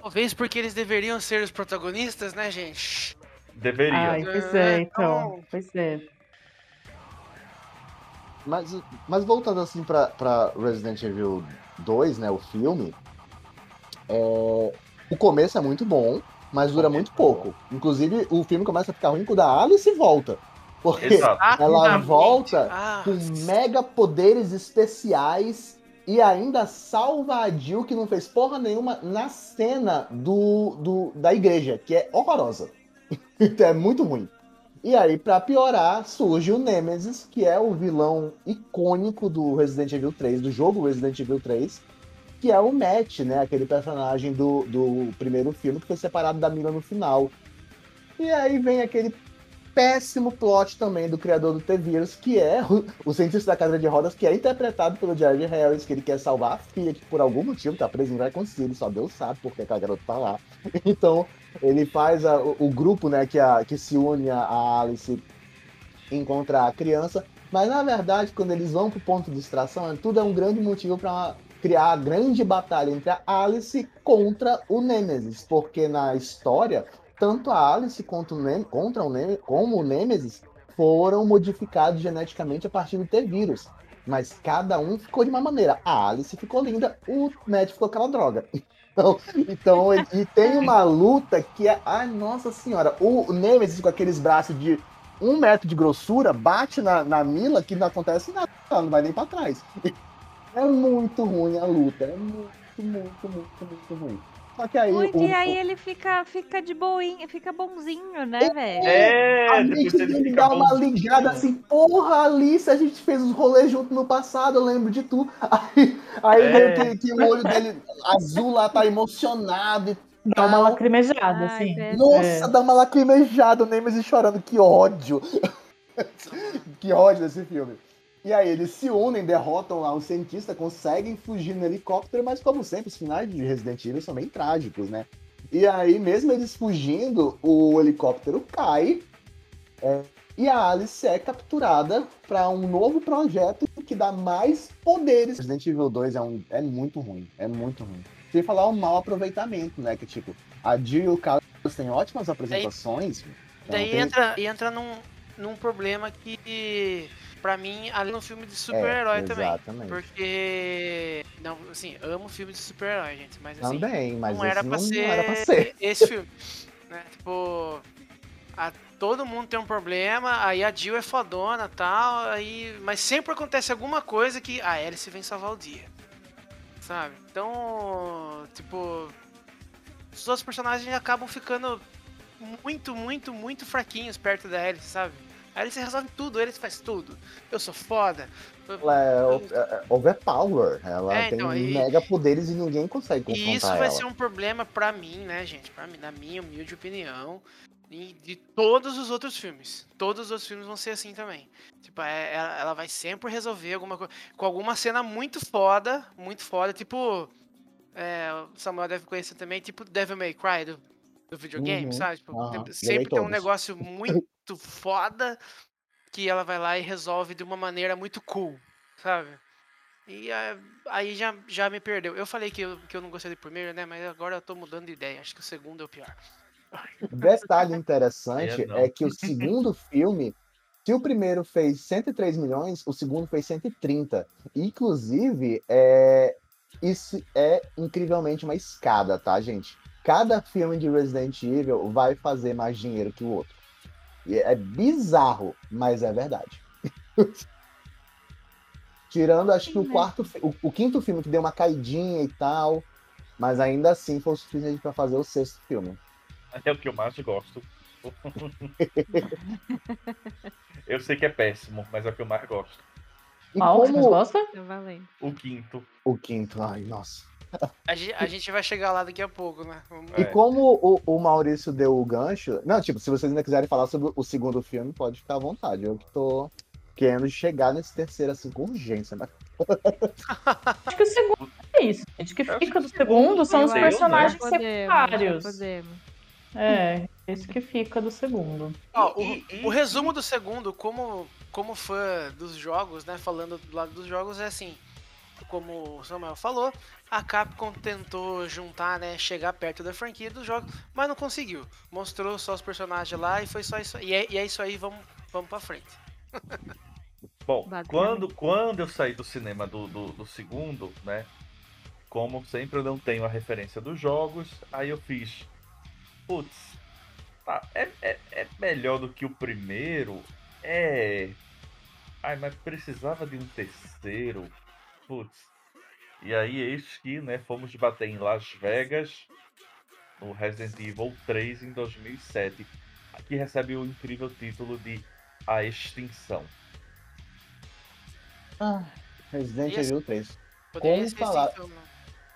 Talvez porque eles deveriam ser os protagonistas, né, gente? deveria. Ai, pois é, É, então. então- Pois é. Mas, mas voltando assim pra, pra Resident Evil 2, né, o filme, é, o começo é muito bom, mas dura muito pouco. Inclusive, o filme começa a ficar ruim quando a Alice volta. Porque Exato. ela volta Ah, com mega poderes especiais e ainda salva a Jill, que não fez porra nenhuma, na cena do, do, da igreja, que é horrorosa. Então é muito ruim. E aí, pra piorar, surge o Nemesis, que é o vilão icônico do Resident Evil 3, do jogo Resident Evil 3, que é o Matt, né? Aquele personagem do, do primeiro filme que foi separado da Mila no final. E aí vem aquele péssimo plot também do criador do T-Virus, que é o, o cientista da cadeira de rodas, que é interpretado pelo Jared Harris, que ele quer salvar a filha, que por algum motivo tá preso em Raccoon City, só Deus sabe porque que a garota tá lá. Então, ele faz a- o, o grupo, né, que, a, que se une a, Alice encontrar a criança, mas na verdade, quando eles vão pro ponto de extração, tudo é um grande motivo para criar a grande batalha entre a Alice contra o Nemesis, porque na história tanto a Alice quanto o Nem- contra o Nem- como o Nemesis foram modificados geneticamente a partir do T-Vírus. Mas cada um ficou de uma maneira. A Alice ficou linda, o Matt ficou aquela droga. Então, então e tem uma luta que é. Ai, nossa senhora! O Nemesis com aqueles braços de um metro de grossura bate na, na Mila que não acontece nada, não vai nem pra trás. É muito ruim a luta. É muito, muito, muito, muito ruim. Só que aí. Muito, o- e aí o- ele fica, fica de boinha, fica bonzinho, né, velho? É, A depois mente ele dá uma bonzinho. ligada assim, porra, Alice, a gente fez os rolês junto no passado, eu lembro de tu. Aí, aí É. que, que o olho dele azul lá tá emocionado e Dá uma lacrimejada, Ai, assim. Nossa, É. dá uma lacrimejada, o Nemesis chorando, que ódio. que ódio desse filme. E aí eles se unem, derrotam lá o cientista, conseguem fugir no helicóptero, mas como sempre, os finais de Resident Evil são bem trágicos, né? E aí, mesmo eles fugindo, o helicóptero cai é, e a Alice é capturada para um novo projeto que dá mais poderes. Resident Evil 2 é, um, é muito ruim, é muito ruim. Sem falar o mau aproveitamento, né? Que tipo, a Jill e o Carlos têm ótimas apresentações. então Daí tem- entra, entra num, num problema que, pra mim, ali no filme de super-herói é, também. Exatamente. Porque. Não, assim, amo filme de super-herói, gente. Mas assim, Também, mas não, era pra não, ser não era pra ser. esse filme. Né? Tipo. a- todo mundo tem um problema, aí a Jill é fodona e tal, aí, mas sempre acontece alguma coisa que a Alice vem salvar o dia. Sabe? Então, tipo. Os outros personagens acabam ficando muito, muito, muito fraquinhos perto da Alice, sabe? A Alice resolve tudo, Alice faz tudo. Eu sou foda. Ela é, o- é overpower. Ela É, tem então, e- mega poderes e ninguém consegue E confrontar isso vai ela. ser um problema pra mim, né, gente? Pra mim, na minha humilde opinião, e de todos os outros filmes. Todos os outros filmes vão ser assim também. Tipo, é- ela, ela vai sempre resolver alguma coisa. Com alguma cena muito foda, muito foda, tipo. É, o Samuel deve conhecer também, tipo Devil May Cry do, do videogame, Uhum, sabe? Tipo, joguei sempre tem um negócio muito foda que ela vai lá e resolve de uma maneira muito cool, sabe? E é, aí já, já me perdeu. Eu falei que eu, que eu não gostei do primeiro, né? Mas agora eu tô mudando de ideia. Acho que o segundo é o pior. Detalhe interessante É, é que o segundo filme, se o primeiro fez 103 milhões, o segundo fez 130. Inclusive, é, isso é incrivelmente uma escada, tá, gente? Cada filme de Resident Evil vai fazer mais dinheiro que o outro. E é bizarro, mas é verdade. Tirando, acho que o quarto, fi- o, o quinto filme que deu uma caidinha e tal, mas ainda assim foi o suficiente para fazer o sexto filme. É o que eu mais gosto. eu sei que é péssimo, mas é o que eu mais gosto. E Qual que você mais como gosta? O quinto. o quinto, ai, nossa. A gente, a gente vai chegar lá daqui a pouco, né? Vamos- E É. como o, o Maurício deu o gancho. Não, tipo, se vocês ainda quiserem falar sobre o segundo filme, pode ficar à vontade. Eu que tô querendo chegar nesse terceiro assim com urgência. Mas... Acho que o segundo é isso, gente. O que fica do segundo são os personagens Podemos, secundários. Podemos. É, isso que fica do segundo. Ó, o, o resumo do segundo, como, como fã dos jogos, né? Falando do lado dos jogos, é assim. Como o Samuel falou, a Capcom tentou juntar, né? Chegar perto da franquia dos jogos, mas não conseguiu. Mostrou só os personagens lá e foi só isso. E é, e é isso aí, vamos, vamos pra frente. Bom, quando, quando eu saí do cinema do, do, do segundo, né? Como sempre eu não tenho a referência dos jogos, aí eu fiz. Putz, tá, é, é, é melhor do que o primeiro? É. Ai, mas precisava de um terceiro. Putz. E aí, eis que, né, fomos debater em Las Vegas, no Resident Evil 3 em 2007, que recebe o incrível título de A Extinção. Ah, Resident Evil 3. Poderia Como falar? filme.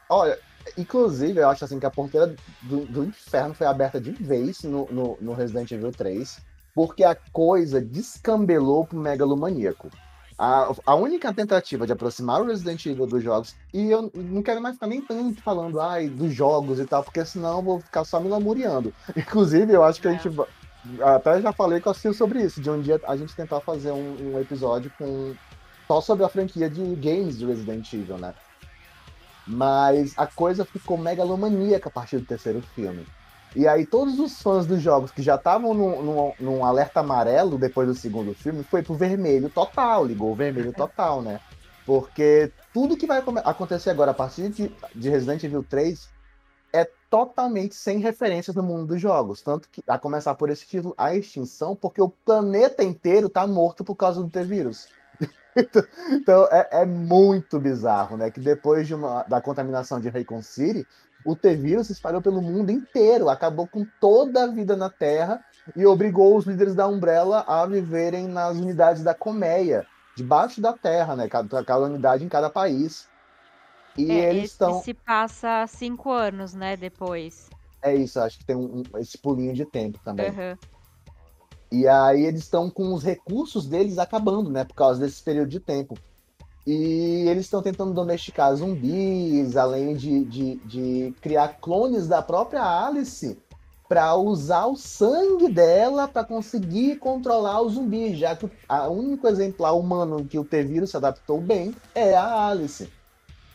Olha, inclusive, eu acho assim que a porteira do, do inferno foi aberta de vez no, no, no Resident Evil 3, porque a coisa descambelou pro megalomaníaco. A, a única tentativa de aproximar o Resident Evil dos jogos, e eu não quero mais ficar nem tanto falando ai, dos jogos e tal, porque senão eu vou ficar só me lamuriando. Inclusive, eu acho que a É. gente. va- Até já falei com a Sil sobre isso, de um dia a gente tentar fazer um, um episódio com só sobre a franquia de games de Resident Evil, né? Mas a coisa ficou megalomaníaca a partir do terceiro filme. E aí todos os fãs dos jogos que já estavam num, num- num alerta amarelo depois do segundo filme foi pro vermelho total, ligou o vermelho total, né? Porque tudo que vai acontecer agora a partir de, de Resident Evil 3 é totalmente sem referências no mundo dos jogos. Tanto que, a começar por esse título, A Extinção, porque o planeta inteiro tá morto por causa do T-Vírus. Então é, é muito bizarro, né? Que depois de uma, da contaminação de Raycon City, o T-Vírus se espalhou pelo mundo inteiro, acabou com toda a vida na Terra e obrigou os líderes da Umbrella a viverem nas unidades da colmeia, debaixo da Terra, né? Cada, cada unidade em cada país. E É, eles estão. se passa cinco anos, né, depois. É isso, acho que tem um- um- esse pulinho de tempo também. Aham. E aí eles estão com os recursos deles acabando, né? Por causa desse período de tempo. E eles estão tentando domesticar zumbis, além de, de, de criar clones da própria Alice para usar o sangue dela para conseguir controlar os zumbis, já que o único exemplar humano que o T-Vírus se adaptou bem é a Alice.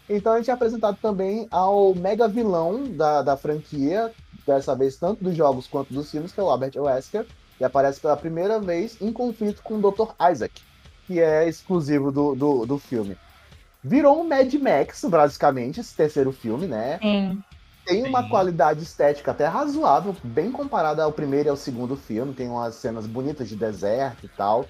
Então a gente é apresentado também ao mega vilão da, da franquia, dessa vez tanto dos jogos quanto dos filmes, que é o Albert Wesker, e aparece pela primeira vez em conflito com o Dr. Isaac, que é exclusivo do, do, do filme. Virou um Mad Max, basicamente, esse terceiro filme, né? Sim. Tem uma Sim. qualidade estética até razoável, bem comparada ao primeiro e ao segundo filme. Tem umas cenas bonitas de deserto e tal.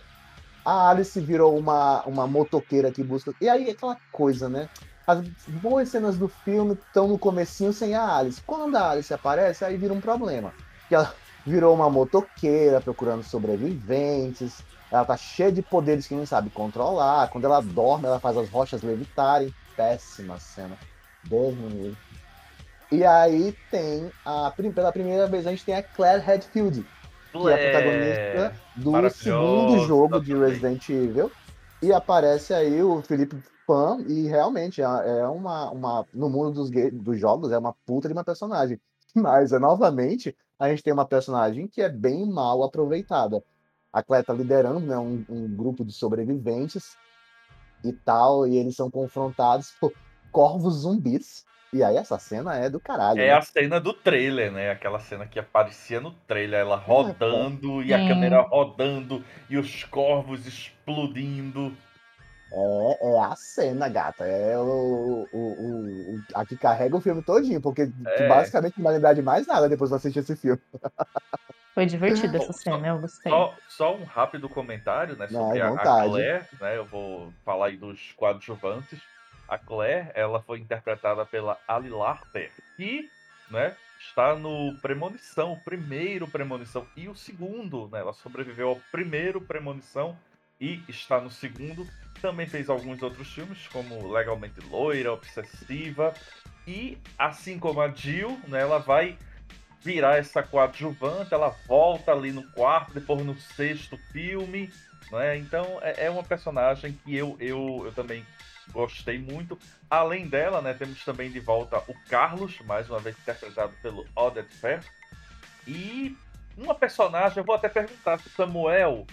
A Alice virou uma, uma motoqueira que busca. E aí aquela coisa, né? As boas cenas do filme estão no comecinho sem a Alice. Quando a Alice aparece, aí vira um problema. Que ela virou uma motoqueira procurando sobreviventes. Ela tá cheia de poderes que não sabe controlar. Quando ela dorme, ela faz as rochas levitarem. Péssima cena. Deus me livre. E aí tem a pela primeira vez a gente tem a Claire Redfield, que é a protagonista do segundo jogo de. Resident Evil. E aparece aí o Felipe Pan, e realmente é é uma, uma no mundo dos, dos jogos é uma puta de uma personagem. Mas, é, novamente, a gente tem uma personagem que é bem mal aproveitada. A Claire tá liderando, né, um, um grupo de sobreviventes e tal, e eles são confrontados por corvos zumbis. E aí essa cena é do caralho. É né? a cena do trailer, né? Aquela cena que aparecia no trailer, ela rodando e a Sim. câmera rodando e os corvos explodindo. É, é a cena, gata. É o, o, o, o- a que carrega o filme todinho, porque É. basicamente não vai lembrar de mais nada depois de assistir esse filme. Foi divertida essa cena, eu gostei. Só, só um rápido comentário, né, Não, sobre à a. Claire, né? Eu vou falar aí dos coadjuvantes. A Claire, ela foi interpretada pela Ali Larter, que, né, está no Premonição, o primeiro Premonição e o segundo, né? Ela sobreviveu ao primeiro Premonição e está no segundo. Também fez alguns outros filmes, como Legalmente Loira, Obsessiva. E, assim como a Jill, né, ela vai virar essa coadjuvante, ela volta ali no quarto, depois no sexto filme, né? Então é, é uma personagem que eu, eu, eu também gostei muito. Além dela, né, temos também de volta o Carlos, mais uma vez interpretado pelo Oded Fair. E uma personagem, eu vou até perguntar se Samuel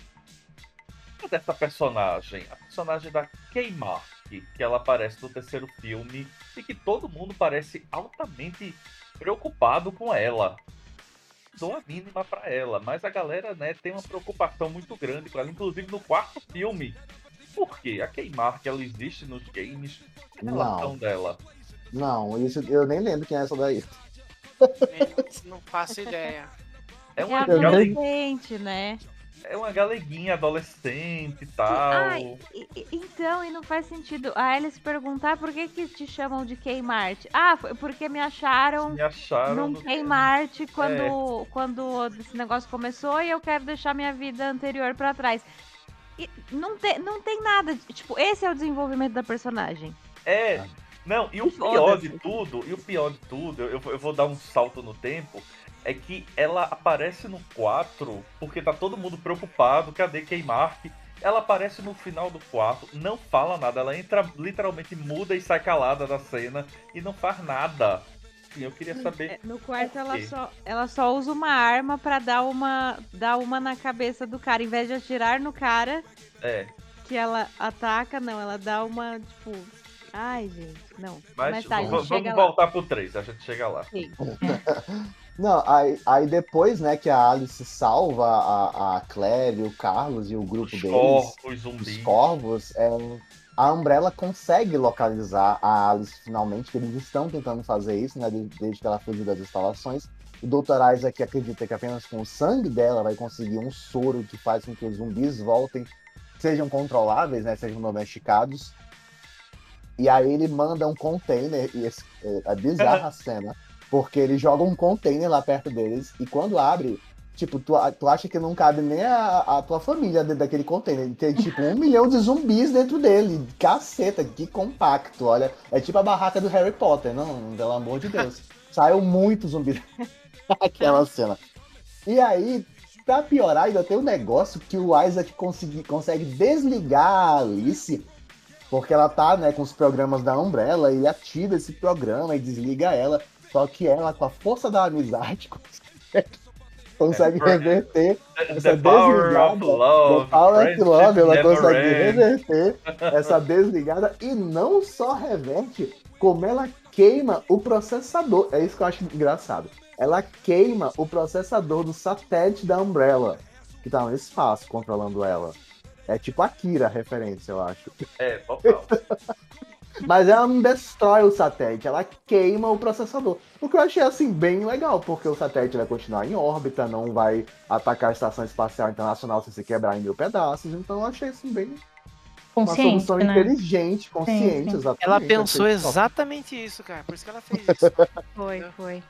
é dessa personagem, a personagem da Keimark, que ela aparece no terceiro filme e que todo mundo parece altamente preocupado com ela. Dou a mínima pra ela, mas a galera, né, tem uma preocupação muito grande com ela, inclusive no quarto filme. Por quê? A Keimark, ela existe nos games, a Não. relação dela. Não, isso eu nem lembro quem é essa daí. Não faço ideia. É É uma, gale- adolescente, né? É uma galeguinha adolescente e tal. Ai, então, e não faz sentido a Alice perguntar por que, que te chamam de Kmart. Ah, foi porque me acharam Me acharam num no- Kmart quando, É. quando esse negócio começou e eu quero deixar minha vida anterior pra trás. E não, te, não tem nada. Tipo, esse é o desenvolvimento da personagem. É. Não, e o pior de tudo, e o pior de tudo, eu, eu vou dar um salto no tempo, é que ela aparece no 4 porque tá todo mundo preocupado, cadê Keymark? Ela aparece no final do 4, não fala nada, ela entra literalmente muda e sai calada da cena e não faz nada. Sim, eu queria saber. É, No quarto ela só, ela só usa uma arma pra dar uma, dar uma na cabeça do cara. Em vez de atirar no cara É, que ela ataca, não, ela dá uma, tipo. Ai, gente, não. mas, Mas, tá, vamos lá. voltar pro 3, a gente chega lá. Sim. Não, aí, aí depois, né, que a Alice salva a, a Claire, o Carlos e o grupo Os deles, os corvos, é, a Umbrella consegue localizar a Alice finalmente, que eles estão tentando fazer isso, né, de- desde que ela fugiu das instalações. O Dr. Isaac acredita que apenas com o sangue dela vai conseguir um soro que faz com que os zumbis voltem, sejam controláveis, né, sejam domesticados. E aí ele manda um container, e esse, é, é bizarra a cena, porque ele joga um container lá perto deles, e quando abre, tipo, tu, tu acha que não cabe nem a, a tua família dentro daquele container. Tem tipo um milhão de zumbis dentro dele. Caceta, que compacto, olha. É tipo a barraca do Harry Potter, não, pelo amor de Deus. Saiu muito zumbi naquela cena. E aí, pra piorar, ainda tem um negócio que o Isaac consegui, consegue desligar a Alice, porque ela tá, né, com os programas da Umbrella, e ele ativa esse programa e desliga ela. Só que ela, com a força da amizade, consegue, consegue É, reverter essa desligada, love. Power of Love, ela consegue reverter essa desligada e não só reverte, como ela queima o processador. É isso que eu acho engraçado. Ela queima o processador do satélite da Umbrella, que tá no espaço controlando ela. É tipo a Kira a referência, eu acho. É, total. Mas ela não destrói o satélite, ela queima o processador. O que eu achei assim bem legal, porque o satélite vai continuar em órbita, não vai atacar a Estação Espacial Internacional se se quebrar em mil pedaços. Então eu achei assim bem uma Consciente, solução né? inteligente, consciente, sim. exatamente. Ela pensou exatamente isso, cara. Por isso que ela fez isso. Foi, foi.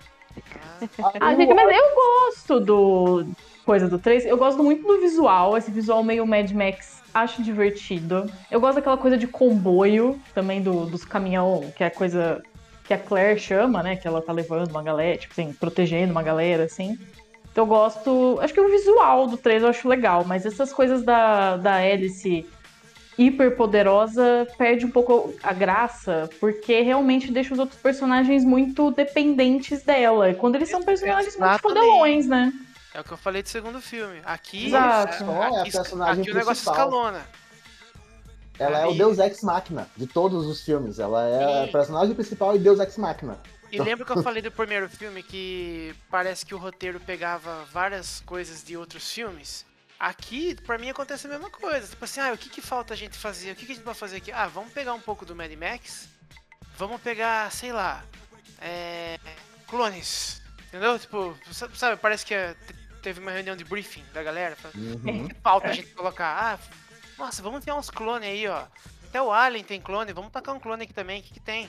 Ah, Ah, gente, mas eu gosto do coisa do 3. Eu gosto muito do visual, esse visual meio Mad Max. Acho divertido. Eu gosto daquela coisa de comboio, também do, dos caminhão, que é a coisa que a Claire chama, né? Que ela tá levando uma galera, tipo assim, protegendo uma galera, assim. Então eu gosto. Acho que o visual do 3 eu acho legal, mas essas coisas da, da Alice hiper poderosa perde um pouco a graça, porque realmente deixa os outros personagens muito dependentes dela. Quando eles são personagens muito Exatamente. fodelões, né? É o que eu falei do segundo filme. Aqui, Exato. É a aqui, personagem aqui o negócio principal. escalona. Ela é o Deus Ex Machina de todos os filmes. Ela é a Sim. personagem principal e Deus Ex Machina. E lembra que eu falei do primeiro filme que parece que o roteiro pegava várias coisas de outros filmes? Aqui, pra mim, acontece a mesma coisa. Tipo assim, ah, o que, que falta a gente fazer? O que, que a gente vai fazer aqui? Ah, vamos pegar um pouco do Mad Max. Vamos pegar, sei lá, é, clones. Entendeu? Tipo, sa- sabe, parece que é, teve uma reunião de briefing da galera. Uhum. Que falta a gente colocar? Ah, nossa, vamos ter uns clones aí, ó. Até o Alien tem clone, vamos tacar um clone aqui também, o que, que tem?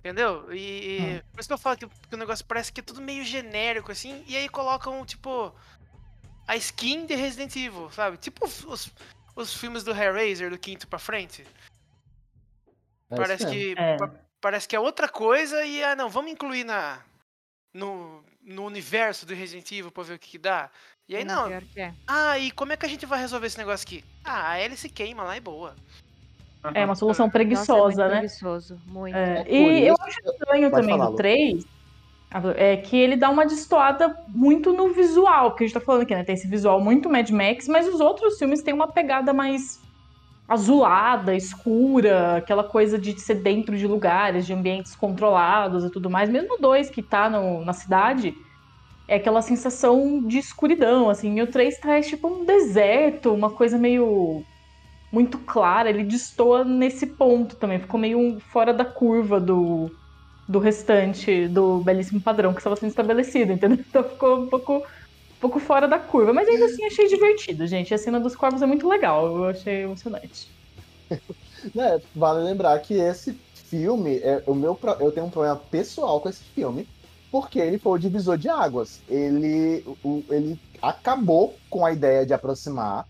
Entendeu? E, e por isso que eu falo que, que o negócio parece que é tudo meio genérico, assim, e aí colocam, tipo, a skin de Resident Evil, sabe? Tipo os, os, filmes do Hellraiser, do quinto pra frente. Parece mesmo. que É. pa- parece que é outra coisa e, ah, não, vamos incluir na, no, no universo do Resident Evil pra ver o que, que dá. E aí, não, Pior que é. ah, e como é que a gente vai resolver esse negócio aqui? Ah, a hélice queima lá e boa. É uma solução Nossa, é muito preguiçosa, né? preguiçoso, muito. É, e eu acho que estranho Pode também falar, do Lu. 3 é que ele dá uma destoada muito no visual, porque a gente tá falando aqui, né? Tem esse visual muito Mad Max, mas os outros filmes têm uma pegada mais azulada, escura, aquela coisa de ser dentro de lugares, de ambientes controlados e tudo mais. Mesmo 2 que tá no- na cidade, é aquela sensação de escuridão, assim. E o 3 traz tipo um deserto, uma coisa meio muito clara, ele destoa nesse ponto também, ficou meio fora da curva do, do restante do belíssimo padrão que estava sendo estabelecido, entendeu? Então ficou um pouco, um pouco fora da curva, mas ainda assim achei divertido, gente. A cena dos corvos é muito legal, eu achei emocionante. Né, vale lembrar que esse filme, é, o meu, eu tenho um problema pessoal com esse filme, porque ele foi o divisor de águas. Ele, o- ele acabou com a ideia de aproximar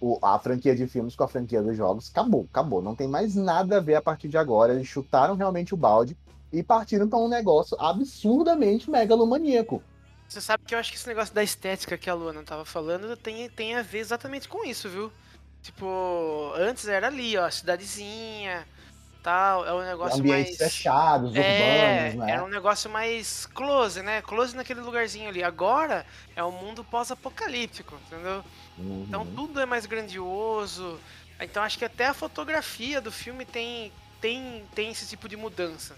o- a franquia de filmes com a franquia dos jogos. Acabou, acabou. Não tem mais nada a ver a partir de agora. Eles chutaram realmente o balde e partiram para um negócio absurdamente megalomaníaco. Você sabe que eu acho que esse negócio da estética que a Luana tava falando tem, tem a ver exatamente com isso, viu? Tipo, antes era ali, ó, cidadezinha, tal, é um negócio Ambientes mais... fechados, É, urbanos, né? era um negócio mais close, né? Close naquele lugarzinho ali. Agora é um mundo pós-apocalíptico, entendeu? Uhum. Então tudo é mais grandioso. Então acho que até a fotografia do filme tem, tem, tem esse tipo de mudança.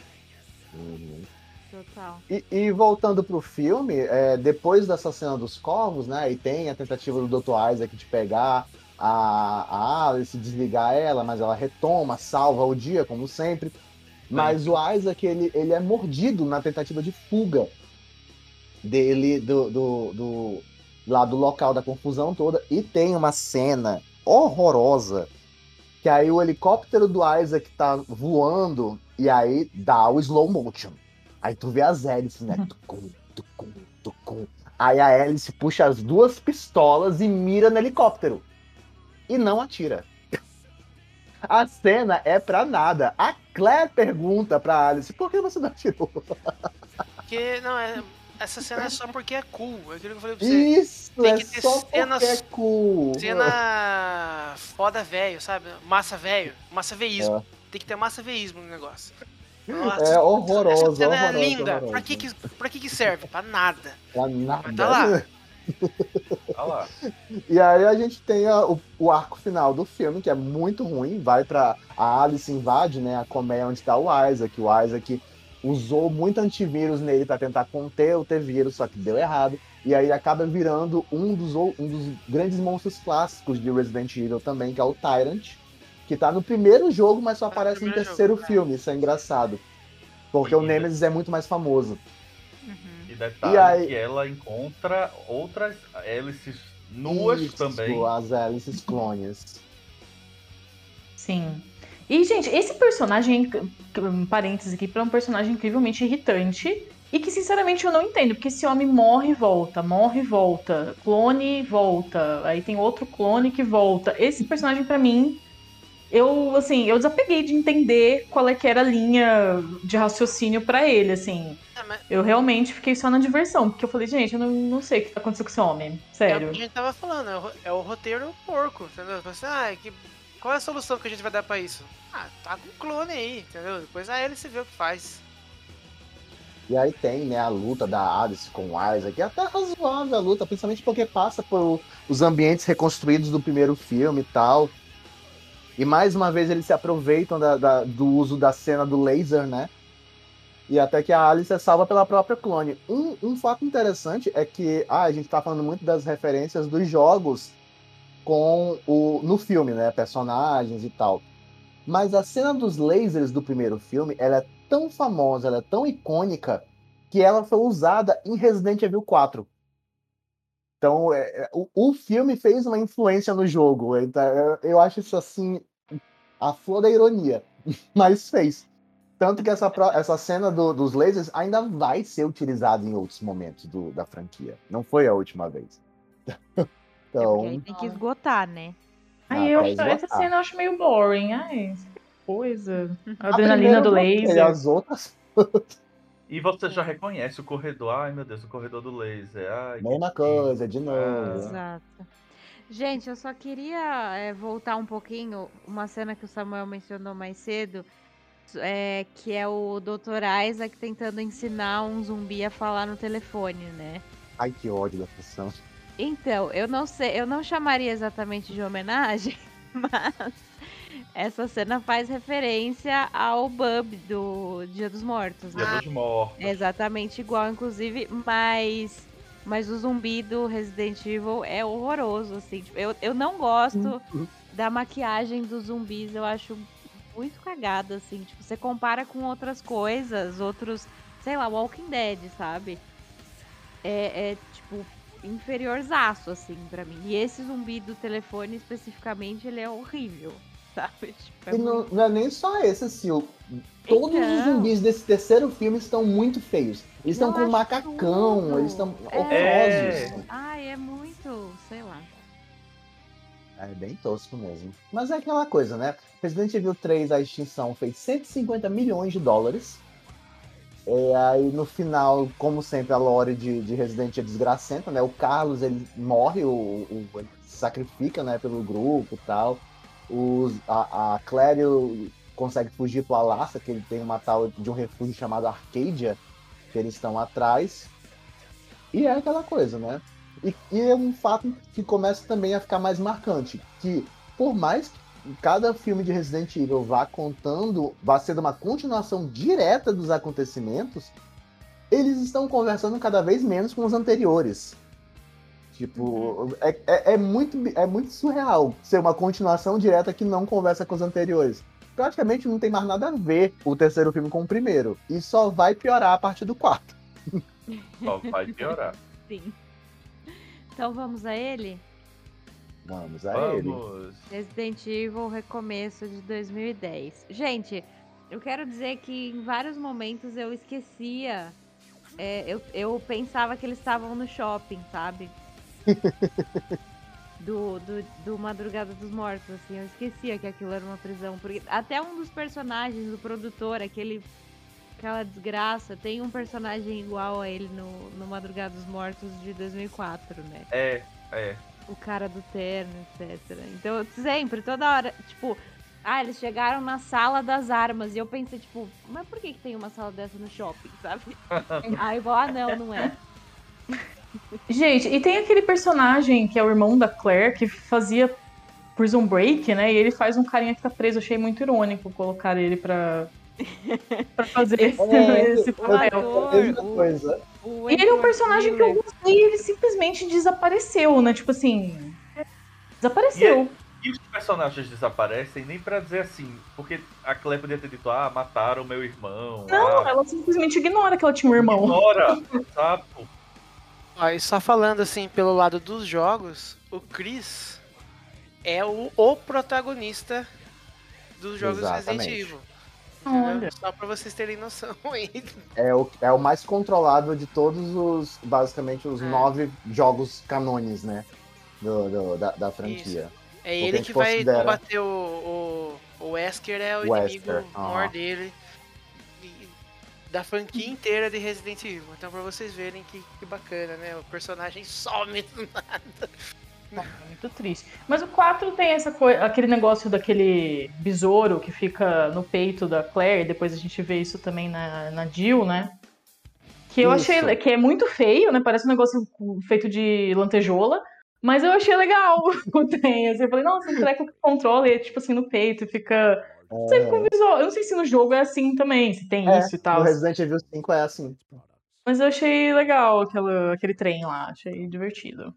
Uhum. Total. E, e voltando pro filme, é, depois dessa cena dos corvos, né? E tem a tentativa do Dr. Isaac de pegar a, a Alice, desligar ela, mas ela retoma, salva o dia, como sempre. Mas o Isaac, ele, ele é mordido na tentativa de fuga dele, do, do, do- lá do local da confusão toda. E tem uma cena horrorosa, que aí o helicóptero do Isaac tá voando, e aí dá o slow motion. Aí tu vê as hélices, né? Tucum, tucum, tucum. Aí a hélice puxa as duas pistolas e mira no helicóptero. E não atira. A cena é pra nada. A Claire pergunta pra Alice, por que você não atirou? Porque, não, é, essa cena é só porque é cool. É aquilo que eu falei pra você. Isso, Tem é que ter só cenas- porque é cool. Cena foda velho, sabe? Massa velho. Massa veísmo. É. Tem que ter massa veísmo no negócio. É horroroso, Essa cena é linda. Pra que que, pra que que serve? Pra nada. Pra nada. Mas tá lá. Olha lá. E aí a gente tem a- o, o arco final do filme, que é muito ruim. Vai pra. A Alice invade, né? A colmeia onde tá o Isaac. O Isaac usou muito antivírus nele pra tentar conter o T-vírus, só que deu errado. E aí acaba virando um dos, um dos grandes monstros clássicos de Resident Evil também, que é o Tyrant. Que tá no primeiro jogo, mas só Tá aparece no terceiro jogo, é. filme. Isso é engraçado. Porque E o ainda- Nemesis é muito mais famoso. Uhum. E detalhe E aí- que ela encontra outras hélices nuas Isso, também. As hélices clones. Sim. E, gente, esse personagem, um parênteses aqui, é um personagem incrivelmente irritante. E que, sinceramente, eu não entendo, porque esse homem morre e volta, morre e volta, clone e volta, aí tem outro clone que volta. Esse personagem, pra mim, eu, assim, eu desapeguei de entender qual é que era a linha de raciocínio pra ele, assim. É, mas Eu realmente fiquei só na diversão, porque eu falei, gente, eu não, não sei o que tá acontecendo com esse homem, é o sério. que a gente tava falando, é o, é o roteiro porco, entendeu? Assim, ah, que, qual é a solução que a gente vai dar pra isso? Ah, tá com clone aí, entendeu? Depois a ele se vê o que faz. E aí tem, né, a luta da Alice com o Isaac, que é até razoável a luta, principalmente porque passa por os ambientes reconstruídos do primeiro filme e tal. E mais uma vez eles se aproveitam da- da- do uso da cena do laser, né? E até que a Alice é salva pela própria clone. Um, um fato interessante é que ah, a gente tá falando muito das referências dos jogos com o no filme, né? Personagens e tal. Mas a cena dos lasers do primeiro filme, ela é tão famosa, ela é tão icônica, que ela foi usada em Resident Evil 4. Então, é, é, o, o filme fez uma influência no jogo. Então, eu acho isso assim, a flor da ironia. Mas fez. Tanto que essa, essa cena do- dos lasers ainda vai ser utilizada em outros momentos do- da franquia. Não foi a última vez. É Então, aí tem que esgotar, né? Aí Ah, eu, essa cena eu acho meio boring. Ai, que coisa. A a adrenalina primeira do laser. As outras, E você já reconhece o corredor. Ai, meu Deus, o corredor do laser. Ai, que mesma coisa, de novo. Exato. Gente, eu só queria é, voltar um pouquinho, uma cena que o Samuel mencionou mais cedo, é, que é o Dr. Isaac tentando ensinar um zumbi a falar no telefone, né? Ai, que ódio da função. Então, eu não sei, eu não chamaria exatamente de homenagem, mas essa cena faz referência ao Bub do Dia dos Mortos, né? Dia dos mortos. É exatamente igual, inclusive, mas, mas o zumbi do Resident Evil é horroroso, assim. Tipo, eu, eu não gosto da maquiagem dos zumbis, eu acho muito cagada, assim. Tipo, você compara com outras coisas, outros, sei lá, Walking Dead, sabe? É, é tipo, inferiorzaço, assim, pra mim. E esse zumbi do telefone, especificamente, ele é horrível, sabe? Tipo, é E não, não é nem só esse, Sil. Todos os Então. zumbis desse terceiro filme estão muito feios. Eles estão com macacão, tudo. eles estão É. horrorosos. Ai, é muito, sei lá. É bem tosco mesmo. Mas é aquela coisa, né? Resident Evil 3, a extinção, fez 150 milhões de dólares. E aí, no final, como sempre, a lore de, de Resident é desgracenta, né? O Carlos, ele morre, o, o- ele se sacrifica, né, pelo grupo e tal. Os, a, a Claire consegue fugir pro Alaska, que ele tem uma tal de um refúgio chamado Arcadia, que eles estão atrás. E é aquela coisa, né? E, e é um fato que começa também a ficar mais marcante, que por mais que cada filme de Resident Evil vá contando, vá sendo uma continuação direta dos acontecimentos, eles estão conversando cada vez menos com os anteriores. Tipo, é, é, é muito, é muito surreal ser uma continuação direta que não conversa com os anteriores. Praticamente não tem mais nada a ver o terceiro filme com o primeiro. E só vai piorar a partir do quarto. Só vai piorar. Sim. Então vamos a ele? Vamos a ele. Vamos. Resident Evil Recomeço de 2010. Gente, eu quero dizer que em vários momentos eu esquecia. é, eu, eu pensava que eles estavam no shopping, sabe? Do, do, do Madrugada dos Mortos, assim. Eu esquecia que aquilo era uma prisão. Porque até um dos personagens, do produtor, aquele. Aquela desgraça, tem um personagem igual a ele no, no Madrugada dos Mortos de 2004, né? É, é. o cara do terno, etc. Então, sempre, toda hora, tipo, ah, eles chegaram na sala das armas. E eu pensei, tipo, mas por que, que tem uma sala dessa no shopping, sabe? Aí eu vou, ah, não, não é. Gente, e tem aquele personagem que é o irmão da Claire, que fazia Prison Break, né? E ele faz um carinha que tá preso. Achei muito irônico colocar ele pra, pra fazer esse, É, esse eu- papel. o-. O E ele é um personagem que eu gostei e ele simplesmente desapareceu, né? Tipo assim. Desapareceu. E os personagens desaparecem nem pra dizer assim, porque a Claire podia ter dito, ah, mataram meu irmão. Não, ah, ela simplesmente ignora que ela tinha um irmão. Ignora, sapo. Ó, e só falando assim, pelo lado dos jogos, o Chris é o, o protagonista dos jogos Resident Exatamente. Evil. entendeu? Olha. Só pra vocês terem noção aí. É o, é o mais controlável de todos os, basicamente, os É. nove jogos canones, né? Do, do- da, da franquia. É a ele que vai considera- combater o, o, o Wesker, é o, O inimigo Wesker, maior aham. dele. E- da franquia inteira de Resident Evil. Então pra vocês verem que, que bacana, né? O personagem some do nada. É muito triste. Mas o 4 tem essa coisa, aquele negócio daquele besouro que fica no peito da Claire, depois a gente vê isso também na, na Jill, né? Que eu Isso. achei que é muito feio, né? Parece um negócio feito de lantejola. Mas eu achei legal o trem. Assim, eu falei, nossa, será que o controle é tipo assim no peito e fica. Sei, fica um visual. Eu não sei se no jogo é assim também, se tem É, isso e tal. No Resident Evil 5 é assim. Mas eu achei legal aquela, aquele trem lá, achei divertido.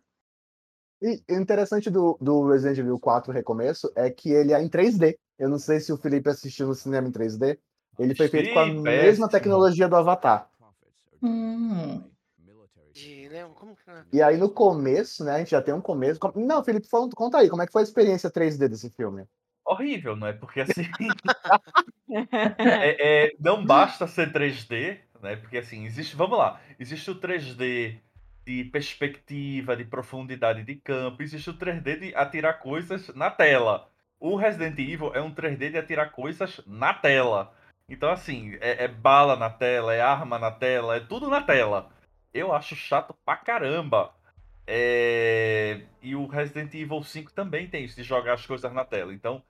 E o interessante do, do Resident Evil 4 Recomeço é que ele é em 3D. Eu não sei se o Felipe assistiu no cinema em 3D. Ele foi feito com a mesma tecnologia do Avatar. Hum. Né, que- E aí no começo, né, a gente já tem um começo. Com- Não, Felipe, conta aí, como é que foi a experiência 3D desse filme? Horrível, não é? Porque assim. é- é, não basta ser 3D, né? Porque assim, existe. Vamos lá. Existe o 3D de perspectiva, de profundidade de campo, existe o 3D de atirar coisas na tela. O Resident Evil é um 3D de atirar coisas na tela. Então, assim, é, é bala na tela, é arma na tela, é tudo na tela. Eu acho chato pra caramba. É, E o Resident Evil 5 também tem isso, de jogar as coisas na tela. Então,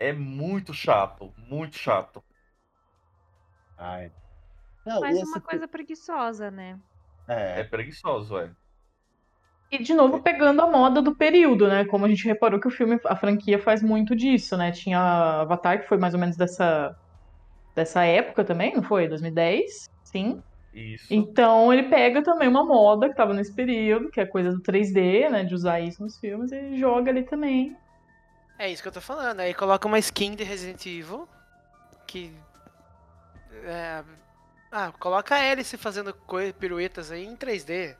é muito chato, muito chato. Ai. Não, Mais esse uma coisa preguiçosa, né? É É, preguiçoso, é. E de novo pegando a moda do período, né? Como a gente reparou que o filme, a franquia faz muito disso, né? Tinha Avatar, que foi mais ou menos dessa, dessa época também, não foi? 2010? Sim. Isso. Então ele pega também uma moda que tava nesse período, que é coisa do 3D, né? De usar isso nos filmes, e joga ali também. É isso que eu tô falando. Aí coloca uma skin de Resident Evil. Que. É, ah, coloca a Alice fazendo piruetas aí em 3D.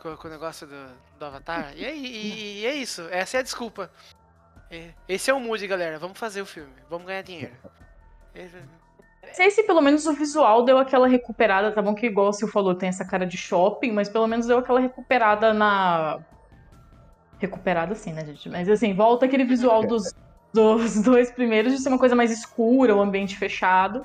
Com, com o negócio do, do Avatar. E, aí, e- e é isso. Essa é a desculpa. É, Esse é o mood, galera. Vamos fazer o filme. Vamos ganhar dinheiro. É, Não sei se pelo menos o visual deu aquela recuperada, tá bom que igual o Sil falou, tem essa cara de shopping, mas pelo menos deu aquela recuperada na. Recuperada sim, né, gente? Mas assim, volta aquele visual dos, dos dois primeiros de ser uma coisa mais escura, o ambiente fechado.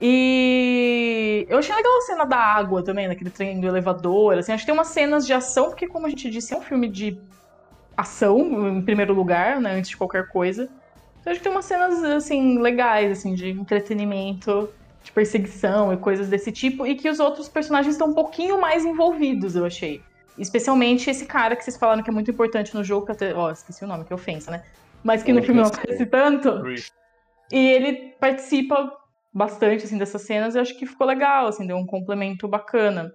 E eu achei legal a cena da água também, naquele trem do elevador. Assim, acho que tem umas cenas de ação, porque, como a gente disse, é um filme de ação, em primeiro lugar, né? Antes de qualquer coisa. Eu acho que tem umas cenas, assim, legais, assim, de entretenimento, de perseguição e coisas desse tipo, e que os outros personagens estão um pouquinho mais envolvidos, eu achei. Especialmente esse cara que vocês falaram que é muito importante no jogo, que até. Ó, esqueci o nome, que ofensa, né? Mas que no filme não aparece tanto. E ele participa bastante, assim, dessas cenas, e eu acho que ficou legal, assim, deu um complemento bacana.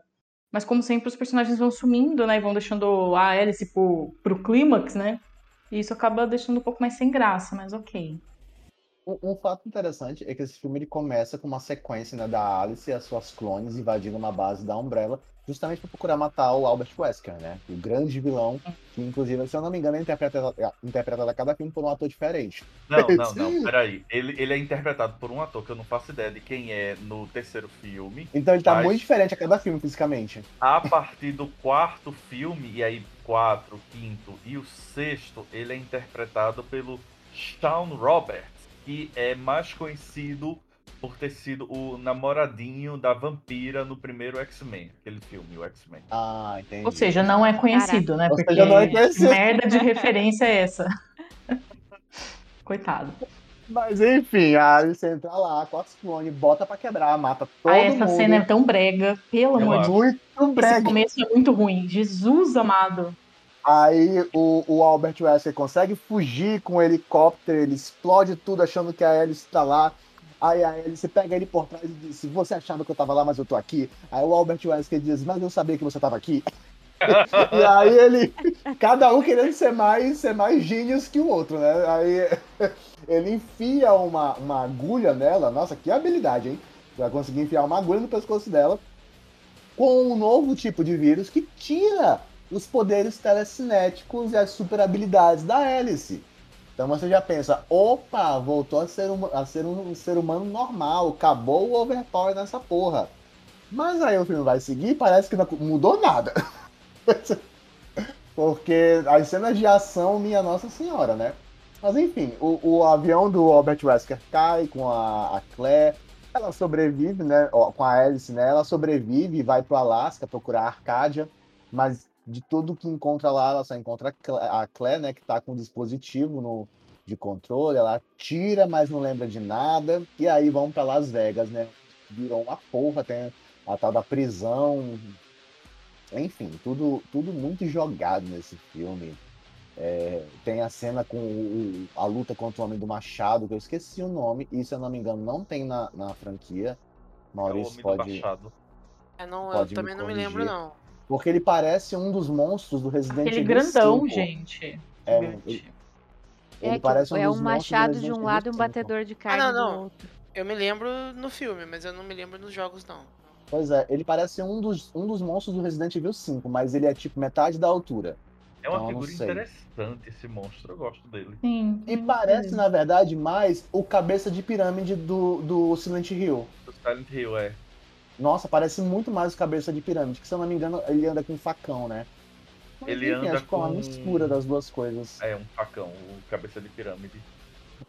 Mas como sempre, os personagens vão sumindo, né? E vão deixando a Alice pro, pro clímax, né? E isso acaba deixando um pouco mais sem graça, mas ok. Um, um fato interessante é que esse filme ele começa com uma sequência né, da Alice e as suas clones invadindo uma base da Umbrella, justamente para procurar matar o Albert Wesker, né? O grande vilão, que inclusive, se eu não me engano, é interpretado, é interpretado a cada filme por um ator diferente. Não, não, não, peraí. Ele, ele é interpretado por um ator que eu não faço ideia de quem é no terceiro filme. Então ele tá Mas- muito diferente a cada filme fisicamente. A partir do quarto filme, e aí quatro, quinto e o sexto, ele é interpretado pelo Shawn Roberts, que é mais conhecido por ter sido o namoradinho da vampira no primeiro X-Men, aquele filme, o X-Men. Ah, entendi. Ou seja, não é conhecido, né? Ou Porque seja, não é conhecido. merda de referência é essa. Coitado. Mas enfim, a Alice entra lá com as clones, bota pra quebrar, mata todo Ah, essa mundo. cena é tão brega, pelo Eu amor de. Deus. Muito Esse brega. começo é muito ruim. Jesus amado. Aí o, o Albert Wesker consegue fugir com o helicóptero, ele explode tudo achando que a Alice tá lá. Aí a Alice pega ele por trás e diz: Você achava que eu tava lá, mas eu tô aqui? Aí o Albert Wesker diz: Mas eu sabia que você tava aqui. e aí ele. Cada um querendo ser mais, ser mais gênios que o outro, né? Aí ele enfia uma, uma agulha nela. Nossa, que habilidade, hein? Vai conseguir enfiar uma agulha no pescoço dela com um novo tipo de vírus que tira os poderes telecinéticos e as super habilidades da Alice. Então você já pensa, opa, voltou a ser, um, a ser um ser humano normal, acabou o overpower nessa porra. Mas aí o filme vai seguir parece que não mudou nada. Porque as cenas de ação, minha Nossa Senhora, né? Mas enfim, o, o avião do Albert Wesker cai com a, a Claire, ela sobrevive, né? ó, Com a Alice, né? Ela sobrevive e vai pro Alasca procurar a Arcádia, mas de tudo que encontra lá, ela só encontra a Cla- a Claire, né? Que tá com o dispositivo no, de controle, ela tira, mas não lembra de nada. E aí vão pra Las Vegas, né? Virou uma porra, tem a tal da prisão. Enfim, tudo, tudo muito jogado nesse filme. É, tem a cena com o- a luta contra o Homem do Machado, que eu esqueci o nome, e se eu não me engano, não tem na, na franquia. É o Maurício Homem do pode. Machado. É, não, eu também não me lembro, corrigir. não. Porque ele parece um dos monstros do Resident Aquele Evil grandão, 5. gente. É, Gigante. ele, É, ele que parece um é dos um do machado de um lado e um 5. batedor de carne não, do não. outro. Eu me lembro no filme, mas eu não me lembro nos jogos, não. Pois é, ele parece um dos, um dos monstros do Resident Evil 5, mas ele é tipo metade da altura. É uma Então, não figura interessante esse monstro, eu gosto dele. Sim. E sim, parece, sim. na verdade, mais o cabeça de pirâmide do, do Silent Hill. O Silent Hill é. Nossa, parece muito mais o cabeça de pirâmide, que se eu não me engano, ele anda com um facão, né? Mas, Ele anda acho que é uma com- mistura das duas coisas. É um facão, o cabeça de pirâmide.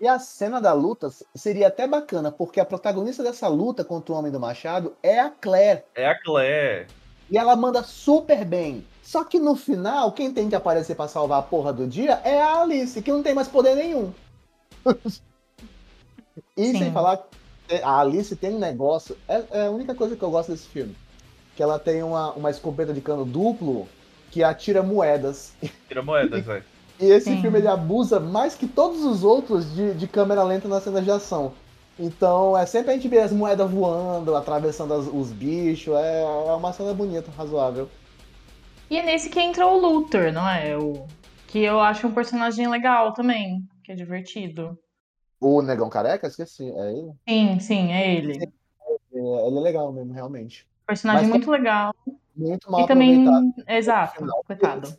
E a cena da luta seria até bacana, porque a protagonista dessa luta contra o Homem do Machado é a Claire. É a Claire. E ela manda super bem. Só que no final, quem tem que aparecer pra salvar a porra do dia é a Alice, que não tem mais poder nenhum. e Sim. sem falar que a Alice tem um negócio. É, é a única coisa que eu gosto desse filme. Que ela tem uma, uma escopeta de cano duplo que atira moedas. Tira moedas, é. E esse Sim. filme ele abusa mais que todos os outros de, de câmera lenta nas cenas de ação. Então é sempre a gente vê as moedas voando, atravessando as- os bichos. É, é uma cena bonita, razoável. E é nesse que entra o Luthor, não é? O... Que eu acho um personagem legal também, que é divertido. O Negão Careca, esqueci. É ele? Sim, sim, é ele. É, ele é legal mesmo, realmente. Personagem Mas muito legal. Muito mal E também. Exato, coitado.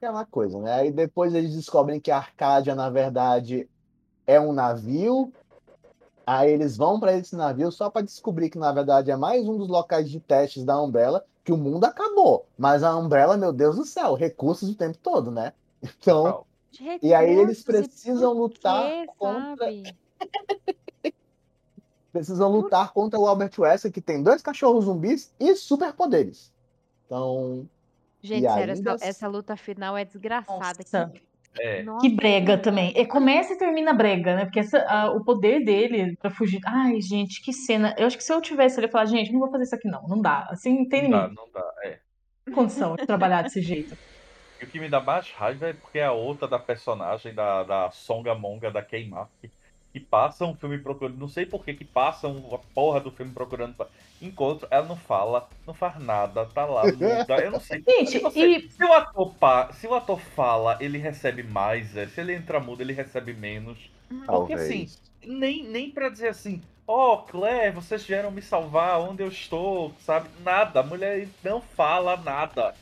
É uma coisa, né? Aí depois eles descobrem que a Arcádia, na verdade, é um navio. Aí eles vão para esse navio só para descobrir que, na verdade, é mais um dos locais de testes da Umbrella, que o mundo acabou. Mas a Umbrella, meu Deus do céu, recursos o tempo todo, né? Então, e aí eles precisam lutar quê, contra precisam lutar contra o Albert Wesker, que tem dois cachorros zumbis e superpoderes. Então, Gente, E sério, ainda essa, essa luta final é desgraçada. Nossa. Que, É. Que brega também. E começa e termina brega, né? Porque essa, a- o poder dele pra fugir. Ai, gente, que cena. Eu acho que se eu tivesse, ele ia falar, gente, não vou fazer isso aqui, não. Não dá. Assim, não tem Não dá, não dá. É. condição de trabalhar desse jeito. E o que me dá mais raiva é porque a outra da personagem da, da Songamonga da Keimar, que, que passa um filme procurando. Não sei por que que passam a porra do filme procurando. pra- Encontro, ela não fala, não faz nada, tá lá, muda. Eu não sei. Gente, Eu não sei. e Se o ator, pa- se o ator fala, ele recebe mais, é. se ele entra mudo, ele recebe menos. Porque talvez. assim, nem, nem pra dizer assim, ó, Claire, vocês vieram me salvar, onde eu estou, sabe? Nada, a mulher não fala nada.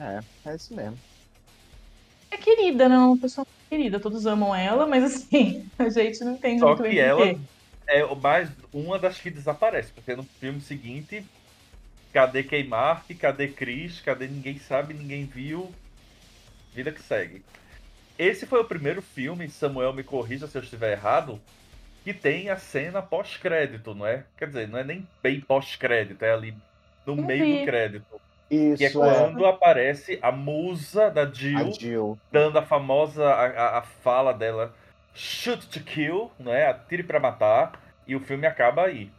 É, é isso mesmo. é querida, né? Uma pessoa querida. Todos amam ela, mas assim, a gente não entende Só muito bem que por ela quê. é o mais uma das que desaparece, porque no filme seguinte, cadê Keimar, cadê Chris, cadê ninguém sabe, ninguém viu, vida que segue. Esse foi o primeiro filme, Samuel me corrija se eu estiver errado, que tem a cena pós-crédito, não é? Quer dizer, não é nem bem pós-crédito, é ali no Eu meio vi. do crédito. Isso Que é é quando aparece a musa da a Jill Jill. dando a famosa a, a- a fala dela shoot to kill, não é? Atire pra matar, e o filme acaba aí.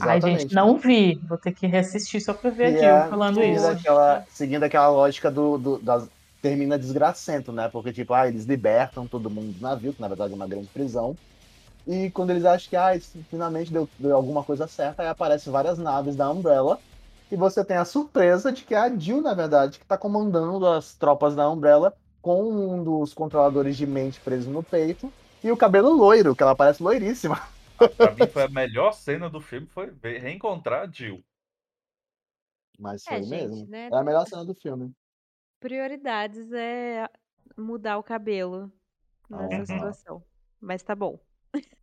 Ai, Exatamente. gente, não vi. Vou ter que reassistir só pra ver a E Jill é falando seguindo isso. Aquela, seguindo aquela lógica do, do- das, termina desgracento, né? Porque, tipo, ah, eles libertam todo mundo do navio, que na verdade é uma grande prisão. E quando eles acham que ah, isso finalmente deu, deu alguma coisa certa, aí aparecem várias naves da Umbrella. E você tem a surpresa de que é a Jill, na verdade, que tá comandando as tropas da Umbrella com um dos controladores de mente preso no peito. E o cabelo loiro, que ela parece loiríssima. Pra mim foi a melhor cena do filme, foi ver- reencontrar a Jill. Mas É, foi gente, mesmo. né? É a melhor cena do filme. prioridades é mudar o cabelo nessa Uhum. situação. Mas tá bom.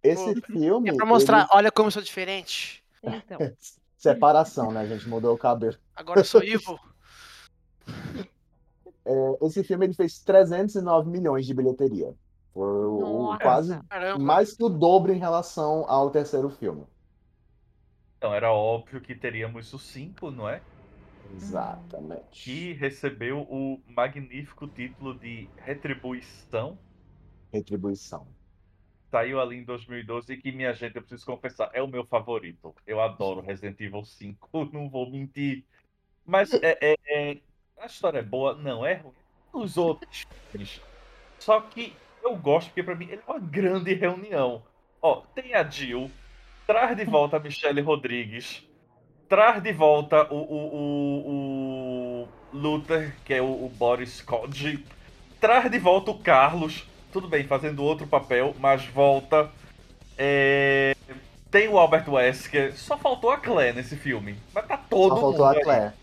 Esse filme. É pra mostrar, ele- olha como eu sou diferente. Então, Separação, né? A gente mudou o cabelo. Agora eu sou evil. É, esse filme ele fez 309 milhões de bilheteria. Foi quase Caramba. mais que o dobro em relação ao terceiro filme. Então era óbvio que teríamos o 5, não é? Exatamente. Que recebeu o magnífico título de Retribuição. Retribuição. Saiu ali em 2012 e que, minha gente, eu preciso confessar, é o meu favorito. Eu adoro Resident Evil 5, não vou mentir. Mas é, é- é- a história é boa, não é. Os outros. Só que eu gosto, porque pra mim ele é uma grande reunião. Ó, tem a Jill, traz de volta a Michelle Rodrigues, traz de volta o, o, o, o Luther, que é o, o Boris Kodji, traz de volta o Carlos, tudo bem, fazendo outro papel, mas volta. É, Tem o Albert Wesker, só faltou a Claire nesse filme. Mas tá todo Só faltou a mundo aí. Claire.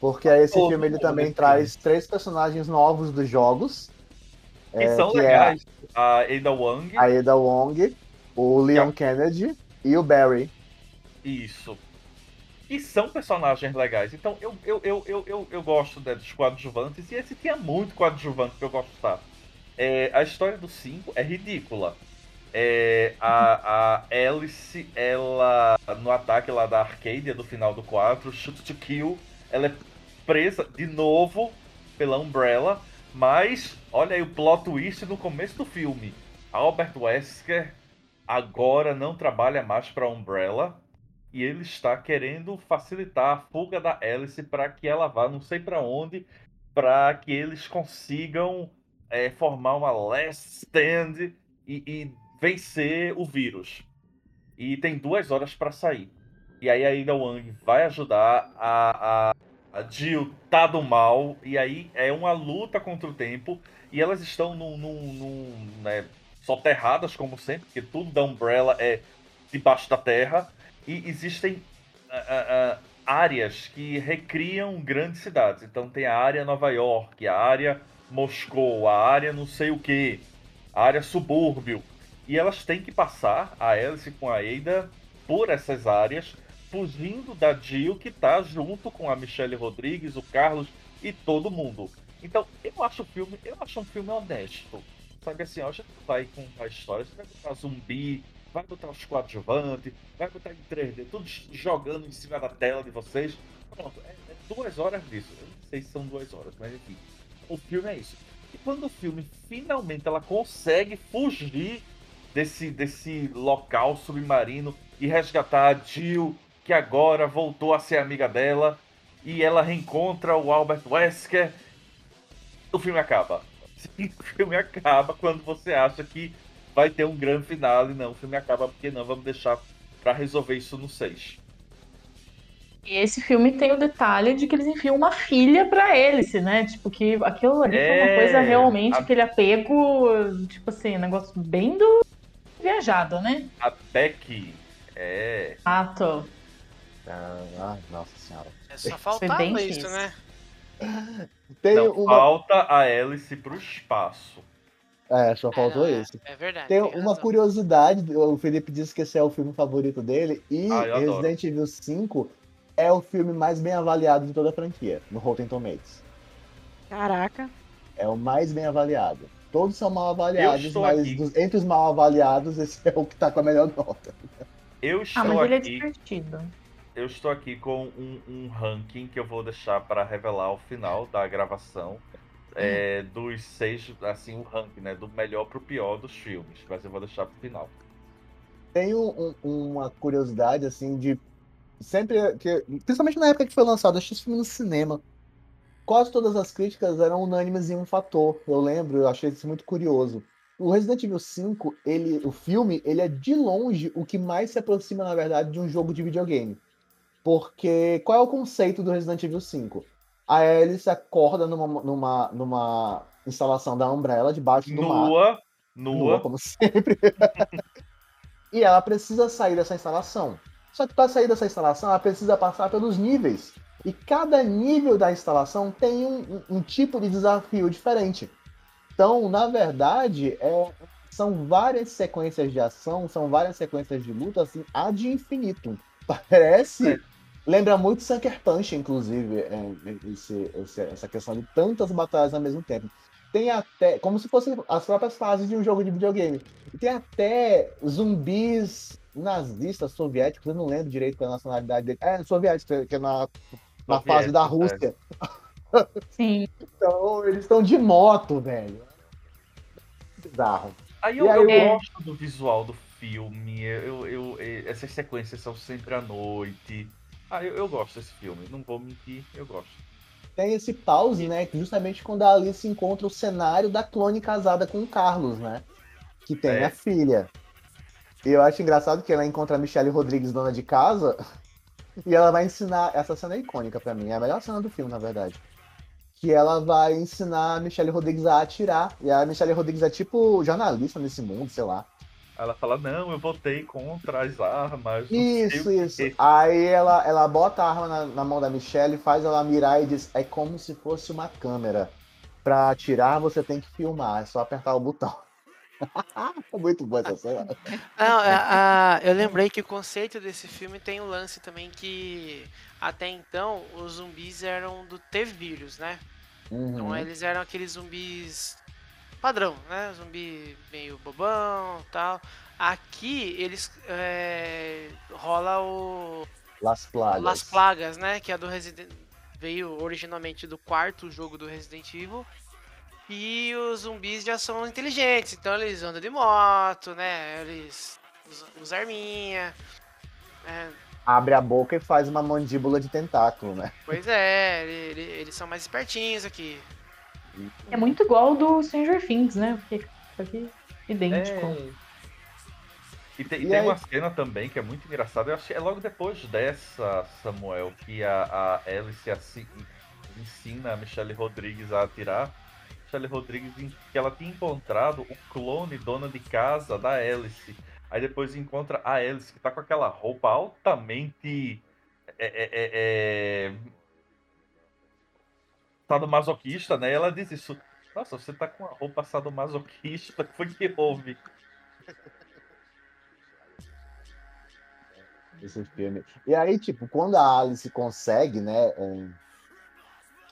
Porque aí esse filme ele também nesse traz três personagens novos dos jogos. Que é, são que é legais. A Ada Wong. a Ada Wong, o Leon Kennedy e o Barry. Isso. E são personagens legais. Então eu, eu, eu, eu, eu, eu gosto né, dos coadjuvantes. E esse tinha muito coadjuvante que eu gostar. É, a história do 5 é ridícula. É, a, a Alice, ela, no ataque lá da Arcadia do final do 4, Shoot to Kill, ela é presa de novo pela Umbrella. Mas, olha aí o plot twist no começo do filme. Albert Wesker agora não trabalha mais para a Umbrella e ele está querendo facilitar a fuga da Alice para que ela vá não sei para onde, para que eles consigam é, formar uma last stand e, e vencer o vírus. E tem duas horas para sair. E aí a Ada Wang vai ajudar a, a, a Jill tá do mal e aí é uma luta contra o tempo e elas estão num, num, num, né, soterradas como sempre, porque tudo da Umbrella é debaixo da terra e existem ah, ah, áreas que recriam grandes cidades. Então tem a área Nova York, a área Moscou, a área não sei o que, a área subúrbio. E elas têm que passar, a Alice com a Ada, por essas áreas, fugindo da Jill que tá junto com a Michelle Rodrigues, o Carlos e todo mundo. Então, eu acho o filme, eu acho um filme honesto. Sabe assim, ó, gente vai contar a história, você vai botar zumbi, vai botar os coadjuvantes, vai botar em 3D, tudo jogando em cima da tela de vocês. Pronto, é, é duas horas disso. Eu não sei se são duas horas, mas enfim. O filme é isso. E quando o filme finalmente ela consegue fugir desse, desse local submarino e resgatar a Jill, que agora voltou a ser amiga dela, e ela reencontra o Albert Wesker, o filme acaba. O filme acaba quando você acha que vai ter um grande final e não, o filme acaba porque não, vamos deixar pra resolver isso no 6. E esse filme tem o detalhe de que eles enfiam uma filha pra Alice, né? Tipo, que aquilo ali foi uma É, coisa realmente, a- aquele apego, tipo assim, um negócio bem do viajado, né? A Becky é. Ato. Ah, ai, nossa senhora. É só faltava isso, difícil. né? Tem Não, uma. falta a Alice pro espaço. É, só faltou é, isso. É verdade. Tem tem uma razão. curiosidade, o Felipe disse que esse é o filme favorito dele, e Ah. Resident Evil 5 é o filme mais bem avaliado de toda a franquia, no Rotten Tomatoes. Caraca. É o mais bem avaliado. Todos são mal avaliados, mas dos- entre os mal avaliados, esse é o que tá com a melhor nota. Eu Ah, estou mas ele é divertido. Eu estou aqui com um, um ranking que eu vou deixar para revelar ao final da gravação. é, dos seis, assim, o ranking, né? Do melhor pro pior dos filmes. Mas eu vou deixar pro final. Um- um- uma curiosidade, assim, de. Sempre. Que, principalmente na época que foi lançado, assisti esse filme no cinema. Quase todas as críticas eram unânimes em um fator. Eu lembro, eu achei isso muito curioso. O Resident Evil 5, ele, o filme, ele é de longe o que mais se aproxima, na verdade, de um jogo de videogame. Porque qual é o conceito do Resident Evil 5? A Alice acorda numa, numa, numa instalação da Umbrella, debaixo do mar Nua, nua, nua. como sempre. e ela precisa sair dessa instalação. Só que para sair dessa instalação, ela precisa passar pelos níveis. E cada nível da instalação tem um, um- tipo de desafio diferente. Então, na verdade, é- são várias sequências de ação, são várias sequências de luta, assim, ad infinito. Parece. É. Lembra muito Sucker Punch, inclusive, é, esse- essa questão de tantas batalhas ao mesmo tempo tem até. Como se fossem as próprias fases de um jogo de videogame. E tem até zumbis nazistas soviéticos, eu não lembro direito qual é a nacionalidade dele. É, soviético, que é na, na fase da Soviético, Rússia. Sim. Então, eles estão de moto, velho. Bizarro. Aí eu, aí eu eu- gosto do visual do filme. Eu, eu, eu- essas sequências são sempre à noite. Ah, eu, eu gosto desse filme. Não vou mentir, eu gosto. Tem esse pause, né? Justamente quando a Alice encontra o cenário da clone casada com o Carlos, né? Que tem É. a filha. E eu acho engraçado que ela encontra a Michelle Rodrigues, dona de casa, e ela vai ensinar. Essa cena é icônica pra mim, é a melhor cena do filme, na verdade. Que ela vai ensinar a Michelle Rodrigues a atirar. E a Michelle Rodrigues é tipo jornalista nesse mundo, sei lá. Ela fala, não, eu votei contra as armas. Isso, isso. quê." Aí ela, ela bota a arma na, na mão da Michelle, faz ela mirar e diz: é como se fosse uma câmera. Pra atirar, você tem que filmar, é só apertar o botão. é muito boa essa cena. Não, a- a- eu lembrei que o conceito desse filme tem um lance também que até então os zumbis eram do T-vírus, né? Então Uhum. eles eram aqueles zumbis padrão, né? Zumbi meio bobão tal. Aqui eles é, rola o Las Plagas. Las Plagas, né? Que é do Resident veio originalmente do quarto jogo do Resident Evil. E os zumbis já são inteligentes, então eles andam de moto, né? Eles usam, usam arminha. né? Abre a boca e faz uma mandíbula de tentáculo, né? Pois é, ele- ele- eles são mais espertinhos aqui. É muito igual do Stranger Things, né? Porque aqui é idêntico. É. E tem, E tem aí- uma cena também que é muito engraçada. Eu acho que é logo depois dessa, Samuel, que a, a Alice assi- ensina a Michelle Rodrigues a atirar. Michelle Rodrigues, que ela tinha encontrado o clone dona de casa da Alice. Aí depois encontra a Alice, que tá com aquela roupa altamente. É, é, é, é... Sadomasoquista, né? Ela diz isso. Nossa, você tá com a roupa sadomasoquista, que foi que houve? Esse filme. E aí, tipo, quando a Alice consegue, né, é,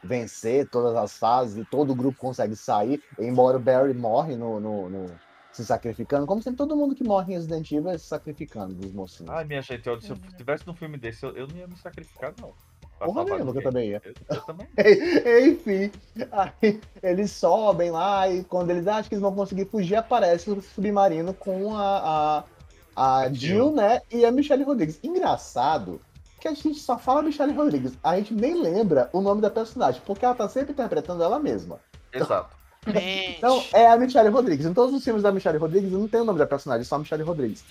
vencer todas as fases e todo o grupo consegue sair, embora o Barry morre no, no- no- se sacrificando, como sempre todo mundo que morre em Resident Evil é se sacrificando dos mocinhos. Ai, minha gente, se eu tivesse num filme desse, eu, eu não ia me sacrificar, não. Porra nenhuma, que eu ninguém. também ia. Eu, eu também. Enfim, aí eles sobem lá e quando eles acham que eles vão conseguir fugir, aparece o submarino com a, a, a Jill, né? E a Michelle Rodrigues. Engraçado que a gente só fala Michelle Rodrigues, a gente nem lembra o nome da personagem, porque ela tá sempre interpretando ela mesma. Exato. Então é a Michelle Rodrigues. Em todos os filmes da Michelle Rodrigues não tem o nome da personagem, só a Michelle Rodrigues.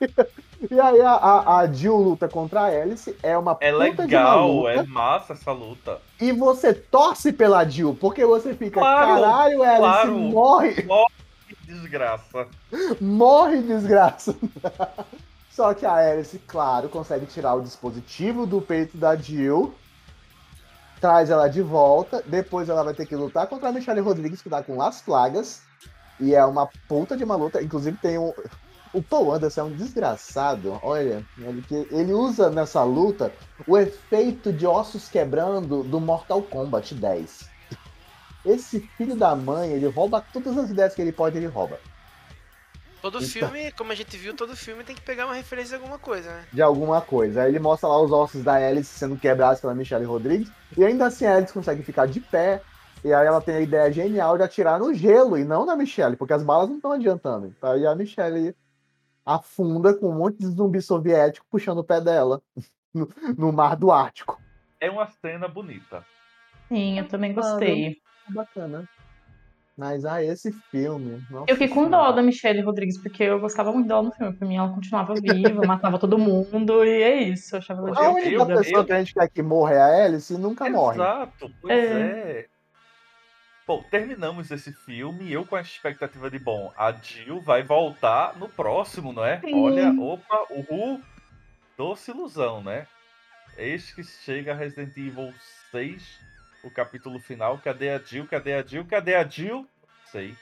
e aí a, a, a Jill luta contra a Alice, é uma É puta legal, é massa essa luta. E você torce pela Jill, porque você fica, Claro, caralho, Alice, claro. morre, Que desgraça. morre, desgraça. Só que a Alice, claro, consegue tirar o dispositivo do peito da Jill, traz ela de volta, depois ela vai ter que lutar contra a Michelle Rodrigues, que tá com Las Plagas, e é uma puta de uma luta, inclusive tem um... O Paul Anderson é um desgraçado, olha, ele, usa nessa luta o efeito de ossos quebrando do Mortal Kombat 10. Esse filho da mãe, ele rouba todas as ideias que ele pode, ele rouba. todo Então. filme, como a gente viu, todo filme tem que pegar uma referência de alguma coisa, né? De alguma coisa. Aí ele mostra lá os ossos da Alice sendo quebrados pela Michelle Rodrigues. E ainda assim a Alice consegue ficar de pé. E aí ela tem a ideia genial de atirar no gelo e não na Michelle, porque as balas não estão adiantando. Aí a Michelle afunda com um monte de zumbi soviético puxando o pé dela no, no mar do Ártico. É uma cena bonita. Sim, eu também gostei. Bacana. Mas, ah, esse filme. nossa Eu fiquei com dó da Michelle Rodrigues, porque eu gostava muito dela no filme. Pra mim, ela continuava viva, matava todo mundo, e é isso. Eu achava ela A única divertida. eu- pessoa que a gente quer que morra é a Alice e nunca morre. Exato, pois É. é. Bom, terminamos esse filme. Eu com a expectativa de, bom, a Jill vai voltar no próximo, não é? Sim. Olha, opa, uhul, doce ilusão, né? Eis que chega Resident Evil 6, o capítulo final. Cadê a Jill? Cadê a Jill? Cadê a Jill? Não sei.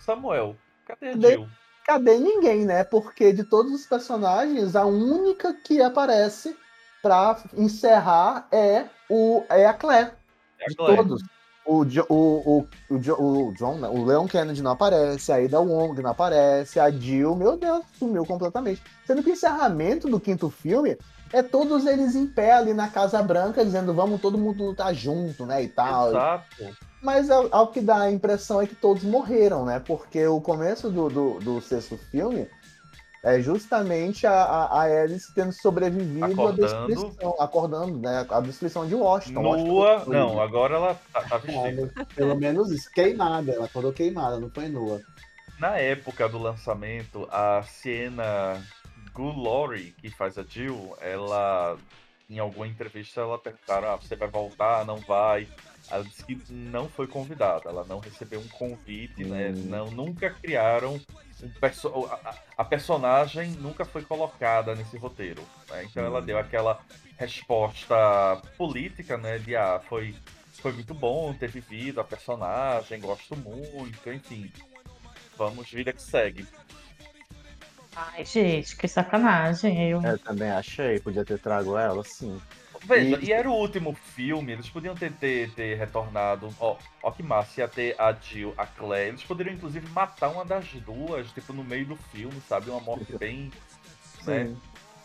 Samuel, cadê a Cadê? Jill? Cadê ninguém, né? Porque de todos os personagens, a única que aparece pra encerrar é, o, é a Claire. É a De Claire. todos. O, o, o, o, Jo- o John, o Leon Kennedy não aparece, a Ada Wong não aparece, a Jill, meu Deus, sumiu completamente. Sendo que o encerramento do quinto filme é todos eles em pé ali na Casa Branca, dizendo vamos todo mundo lutar junto, né, e tal. Exato. Mas ao, ao que dá a impressão é que todos morreram, né? Porque o começo do, do, do sexto filme é justamente a, a, a Alice tendo sobrevivido Acordando. à destruição, acordando, né? A destruição de Washington. Nua. Washington Não, agora ela tá, tá vestida. destruída. Pelo menos isso, queimada. Ela acordou queimada, não foi nua. Na época do lançamento, a Sienna Gulori, que faz a Jill, ela, em alguma entrevista, ela perguntaram: ah, você vai voltar? Não vai? Ela disse que não foi convidada, ela não recebeu um convite, né? Hum. Não, nunca criaram um perso a, a- personagem nunca foi colocada nesse roteiro. né? Então ela Hum. deu aquela resposta política, né? De ah, foi, foi muito bom ter vivido a personagem, gosto muito, enfim. Vamos, vida que segue. Ai, gente, que sacanagem. Eu... Eu também achei, podia ter trago ela, sim. Veja, E- e era o último filme, eles podiam ter, ter, ter retornado. Ó, ó que massa, ia ter a Jill, a Claire. Eles poderiam, inclusive, matar uma das duas, tipo, no meio do filme, sabe? Uma morte bem. né? Sim.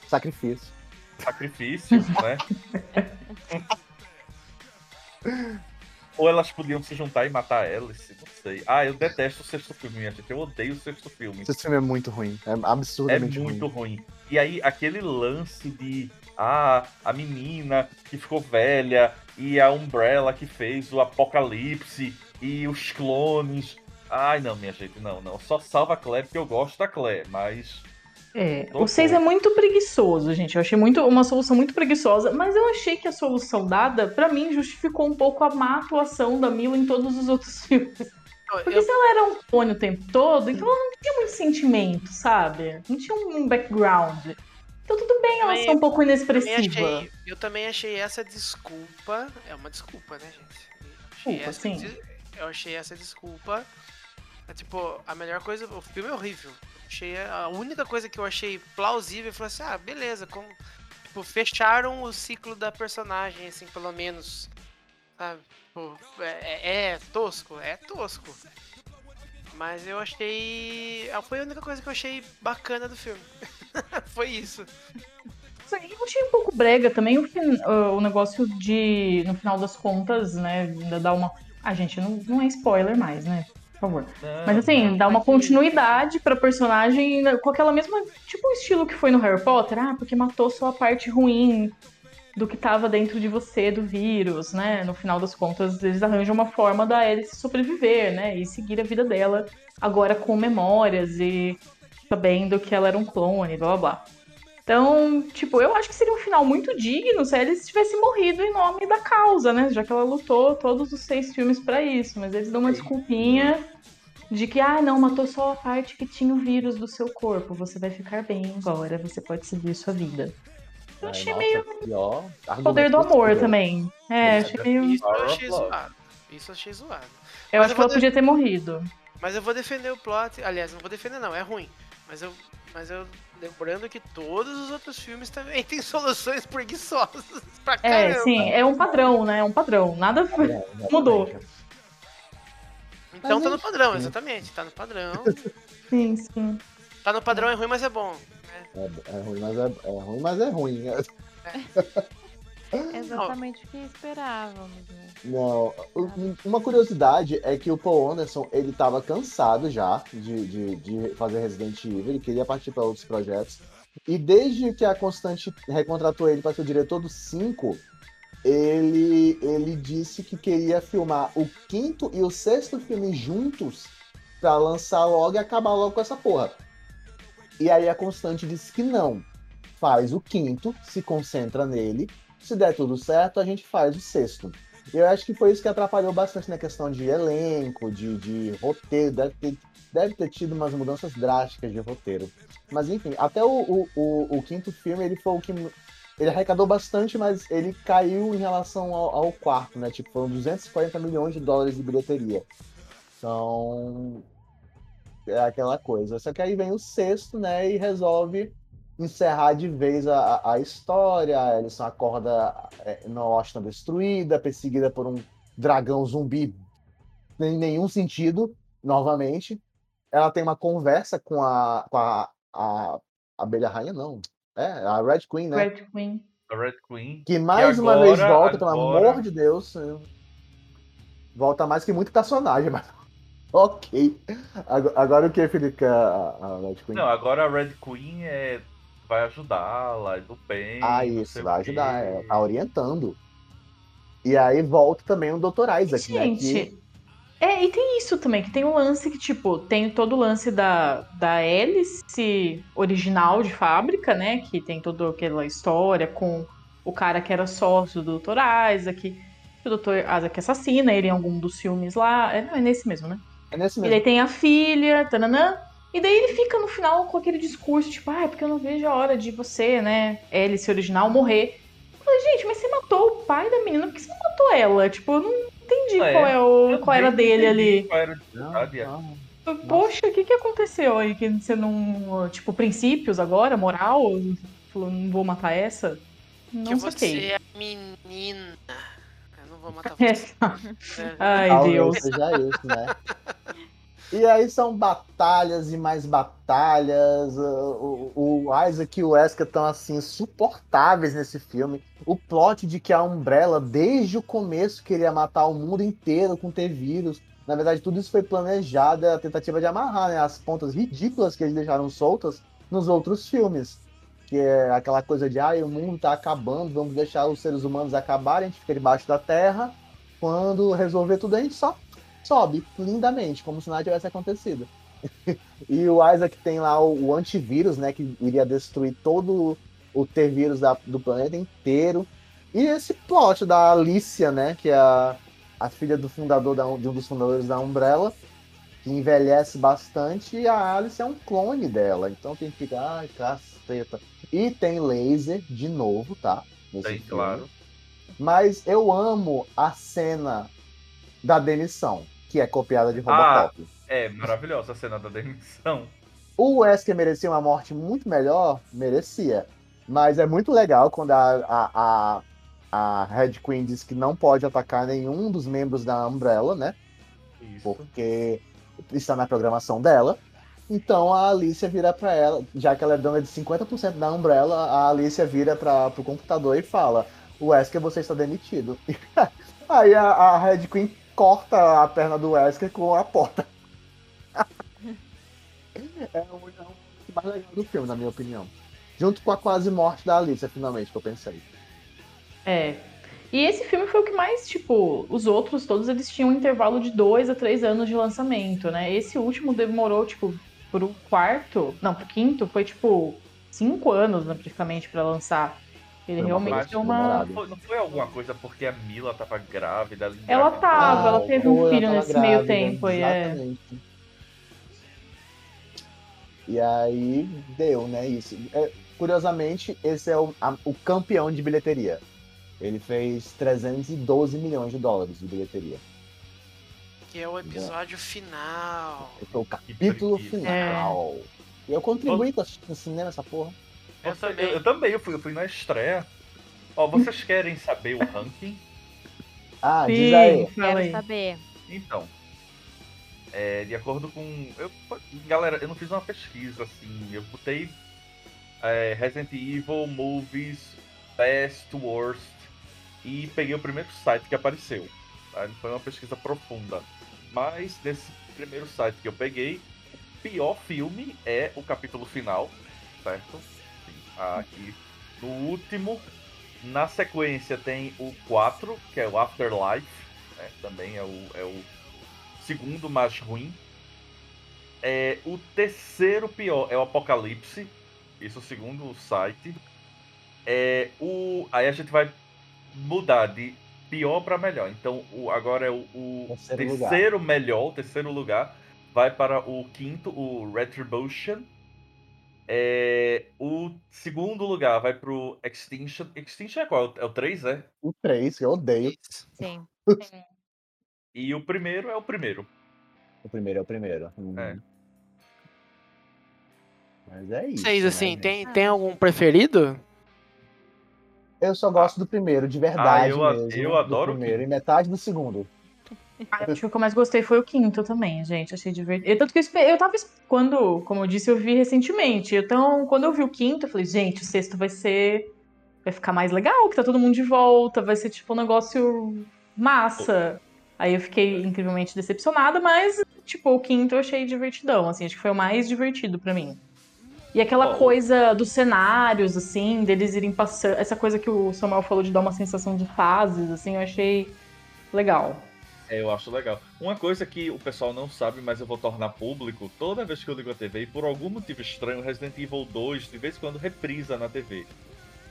Sacrifício. Sacrifício, né? Ou elas podiam se juntar e matar Alice, não sei. Ah, eu detesto o sexto filme, minha gente. Eu odeio o sexto filme. Esse filme é muito ruim. É É absurdamente muito ruim. ruim. E aí, aquele lance de. Ah, a menina que ficou velha e a Umbrella que fez o Apocalipse e os clones. Ai, não, minha gente, não, não. Só salva a Claire porque eu gosto da Claire, mas. É, o 6 é muito preguiçoso, gente. Eu achei muito uma solução muito preguiçosa, mas eu achei que a solução dada, pra mim, justificou um pouco a má atuação da Mila em todos os outros filmes. Porque Eu- se ela era um clone o tempo todo, então ela não tinha muito sentimento, sabe? Não tinha um background. Então tudo bem ela Também- ser um pouco também inexpressiva. achei, eu também achei essa desculpa. É uma desculpa, né, gente? Eu achei Desculpa, essa sim. Eu achei essa desculpa. É, tipo, a melhor coisa. O filme é horrível. Achei a única coisa que eu achei plausível foi assim, ah, beleza, como, tipo, fecharam o ciclo da personagem, assim, pelo menos. Sabe? Tipo, é, é- é tosco, é tosco. Mas eu achei. ah, Foi a única coisa que eu achei bacana do filme. foi isso. Isso aí Eu achei um pouco brega também o, fin- o negócio de, no final das contas, né, ainda dar uma. Ah, gente, não, não é spoiler mais, né? Por favor. Não, Mas assim, dá uma mas- continuidade pra personagem né, com aquela mesma. Tipo o estilo que foi no Harry Potter. Ah, porque matou só a parte ruim do que tava dentro de você, do vírus, né? No final das contas, eles arranjam uma forma da Alice sobreviver, né? E seguir a vida dela agora com memórias e sabendo que ela era um clone, blá blá blá. Então, tipo, eu acho que seria um final muito digno se a Alice tivesse morrido em nome da causa, né? Já que ela lutou todos os seis filmes pra isso. Mas eles dão uma desculpinha de que, ah, não, matou só a parte que tinha o vírus do seu corpo. Você vai ficar bem agora, você pode seguir sua vida. Eu Ai, achei nossa, meio pior poder do amor também. É, achei meio. Isso eu achei zoado. Isso eu achei zoado. Eu Mas acho eu que ela vou podia ter morrido. Mas eu vou defender o plot. Aliás, não vou defender não, é ruim. Mas eu. Mas eu. Lembrando que todos os outros filmes também têm soluções preguiçosas pra É, caramba. sim, é um padrão, né? É um padrão. Nada. É, exatamente. Mudou. Então Mas tá no padrão, exatamente. Tá no padrão. Sim, sim. Tá no padrão, é ruim, mas é bom. É, é ruim, mas é, é ruim, mas é ruim. É exatamente o que esperávamos. Né? Não, uma curiosidade é que o Paul Anderson, ele tava cansado já de, de, de fazer Resident Evil, ele queria partir para outros projetos. E desde que a Constante recontratou ele para ser o diretor do 5, ele, ele disse que queria filmar o quinto e o sexto filme juntos para lançar logo e acabar logo com essa porra. E aí a Constante disse que não. Faz o quinto, se concentra nele. Se der tudo certo, a gente faz o sexto. Eu acho que foi isso que atrapalhou bastante na questão de elenco, de, de roteiro. Deve ter, deve ter tido umas mudanças drásticas de roteiro. Mas enfim, até o, o, o, o quinto filme, ele foi o que. Ele arrecadou bastante, mas ele caiu em relação ao, ao quarto, né? Tipo, foram 240 milhões de dólares de bilheteria. Então. É aquela coisa. Só que aí vem o sexto, né? E resolve encerrar de vez a, a- a história. A Alison acorda é, na Washington destruída, perseguida por um dragão zumbi sem nenhum sentido, novamente. Ela tem uma conversa com a, com a, a abelha rainha, não. É, a Red Queen, né? Red Queen. A Red Queen. Que mais E uma vez agora- volta, pelo agora- amor de Deus. Volta mais que muito personagem, mas. ok. Agora, agora o que, Felipe? A, a Red Queen? Não, agora a Red Queen é, vai ajudá-la, do bem. ah, isso, vai ajudar, é, tá orientando. E aí volta também o Dr. Isaac, né? Gente, Que, é, e tem isso também, que tem um lance que, tipo, tem todo o lance da, da hélice original de fábrica, né? Que tem toda aquela história com o cara que era sócio do Dr. Isaac. que O Dr. Isaac assassina ele em algum dos filmes lá. É, não, é nesse mesmo, né? é nesse E mesmo. daí tem a filha, tananã. E daí ele fica no final com aquele discurso, tipo, ah, é porque eu não vejo a hora de você, né, hélice original, morrer. Eu falei, gente, mas você matou o pai da menina, por que você não matou ela? Tipo, eu não entendi É, qual, é o, Eu qual era dele entendi ali. Qual era não. Poxa, o que, que aconteceu aí? Que você não. Tipo, princípios agora, moral? Falou, não vou matar essa? Não que você saquei. é menina. Eu não vou matar É. você. É. Ai, Talvez Deus. seja isso, né? E aí são batalhas e mais batalhas. O, o Isaac e o Wesker estão assim insuportáveis nesse filme. O plot de que a Umbrella, desde o começo, queria matar o mundo inteiro com ter vírus. Na verdade, tudo isso foi planejado, é a tentativa de amarrar né, as pontas ridículas que eles deixaram soltas nos outros filmes. Que é aquela coisa de, ah, o mundo tá acabando, vamos deixar os seres humanos acabarem, a gente fica debaixo da terra. Quando resolver tudo, a gente só sobe lindamente, como se nada tivesse acontecido. e o Isaac tem lá o, o antivírus, né, que iria destruir todo o T-vírus da- do planeta inteiro. E esse plot da Alicia, né, que é a, a filha do fundador da, de um dos fundadores da Umbrella, que envelhece bastante, e a Alice é um clone dela. Então tem que ficar, ai, caceta. E tem laser de novo, tá? Nesse Tem, filme. claro. Mas eu amo a cena da demissão, que é copiada de Ah. Robocop. É maravilhosa a cena da demissão. O Wesker merecia uma morte muito melhor? Merecia. Mas é muito legal quando a, a, a, a Red Queen diz que não pode atacar nenhum dos membros da Umbrella, né? Isso. Porque está na programação dela. Então a Alicia vira pra ela, já que ela é dona de 50% da Umbrella, a Alicia vira para pro computador e fala: Wesker, você está demitido. Aí a, a Red Queen corta a perna do Wesker com a porta. é o é mais legal do filme, na minha opinião. Junto com a quase morte da Alicia, finalmente, que eu pensei. É. E esse filme foi o que mais, tipo, os outros todos eles tinham um intervalo de dois a três anos de lançamento, né? Esse último demorou, tipo, pro quarto, não, pro quinto, foi tipo cinco anos, né, praticamente, pra lançar. Ele Foi realmente deu uma. foi, não foi alguma coisa porque a Mila tava grávida? Ela, Ela tava, ela teve um filho nesse tava meio grávida, tempo, aí, é. Exatamente. E aí deu, né? Isso. É, curiosamente, esse é o, a- o campeão de bilheteria. Ele fez 312 milhões de dólares de bilheteria. Que é o episódio final. Esse foi o capítulo final. E eu contribuí com assistindo cinema essa porra. Eu Você- também. eu, eu também, eu fui, eu fui na estreia. Ó, vocês querem saber o ranking? Ah, diz Sim, aí. fala Quero aí. saber. Então, é, de acordo com. Eu, galera, eu não fiz uma pesquisa assim. Eu botei é, Resident Evil Movies Best Worst e peguei o primeiro site que apareceu. tá? Não foi uma pesquisa profunda. Mas nesse primeiro site que eu peguei, o pior filme é o capítulo final, certo? Aqui no último. Na sequência tem o 4, que é o Afterlife né? Também é o, é o segundo mais ruim. É, o terceiro pior é o Apocalipse. Isso segundo o site. É, o, aí a gente vai mudar de pior para melhor. Então o, agora é o, o Terceiro terceiro, melhor, o terceiro lugar. Vai para o quinto, o Retribution. É, o segundo lugar vai pro Extinction. Extinction é qual? É o 3, é? O 3, que eu odeio. Sim. E o primeiro é o primeiro. O primeiro é o primeiro. Hum. É. Mas é isso. Vocês, né, assim, gente? tem, tem algum preferido? Eu só gosto do primeiro, de verdade Ah, eu mesmo. eu do adoro o primeiro quinto. e metade do segundo. Ah, acho que o que eu mais gostei foi o quinto também, gente. Achei divertido. Tanto que eu, eu tava. Quando, como eu disse, eu vi recentemente. Então, quando eu vi o quinto, eu falei, gente, o sexto vai ser. Vai ficar mais legal, que tá todo mundo de volta, vai ser tipo um negócio massa. Aí eu fiquei incrivelmente decepcionada, mas, tipo, o quinto eu achei divertidão, assim, acho que foi o mais divertido pra mim. E aquela Oh. coisa dos cenários, assim, deles irem passando. Essa coisa que o Samuel falou de dar uma sensação de fases, assim, eu achei legal. É, eu acho legal. Uma coisa que o pessoal não sabe, mas eu vou tornar público, toda vez que eu ligo a TV, e por algum motivo estranho, Resident Evil 2, de vez em quando, reprisa na TV.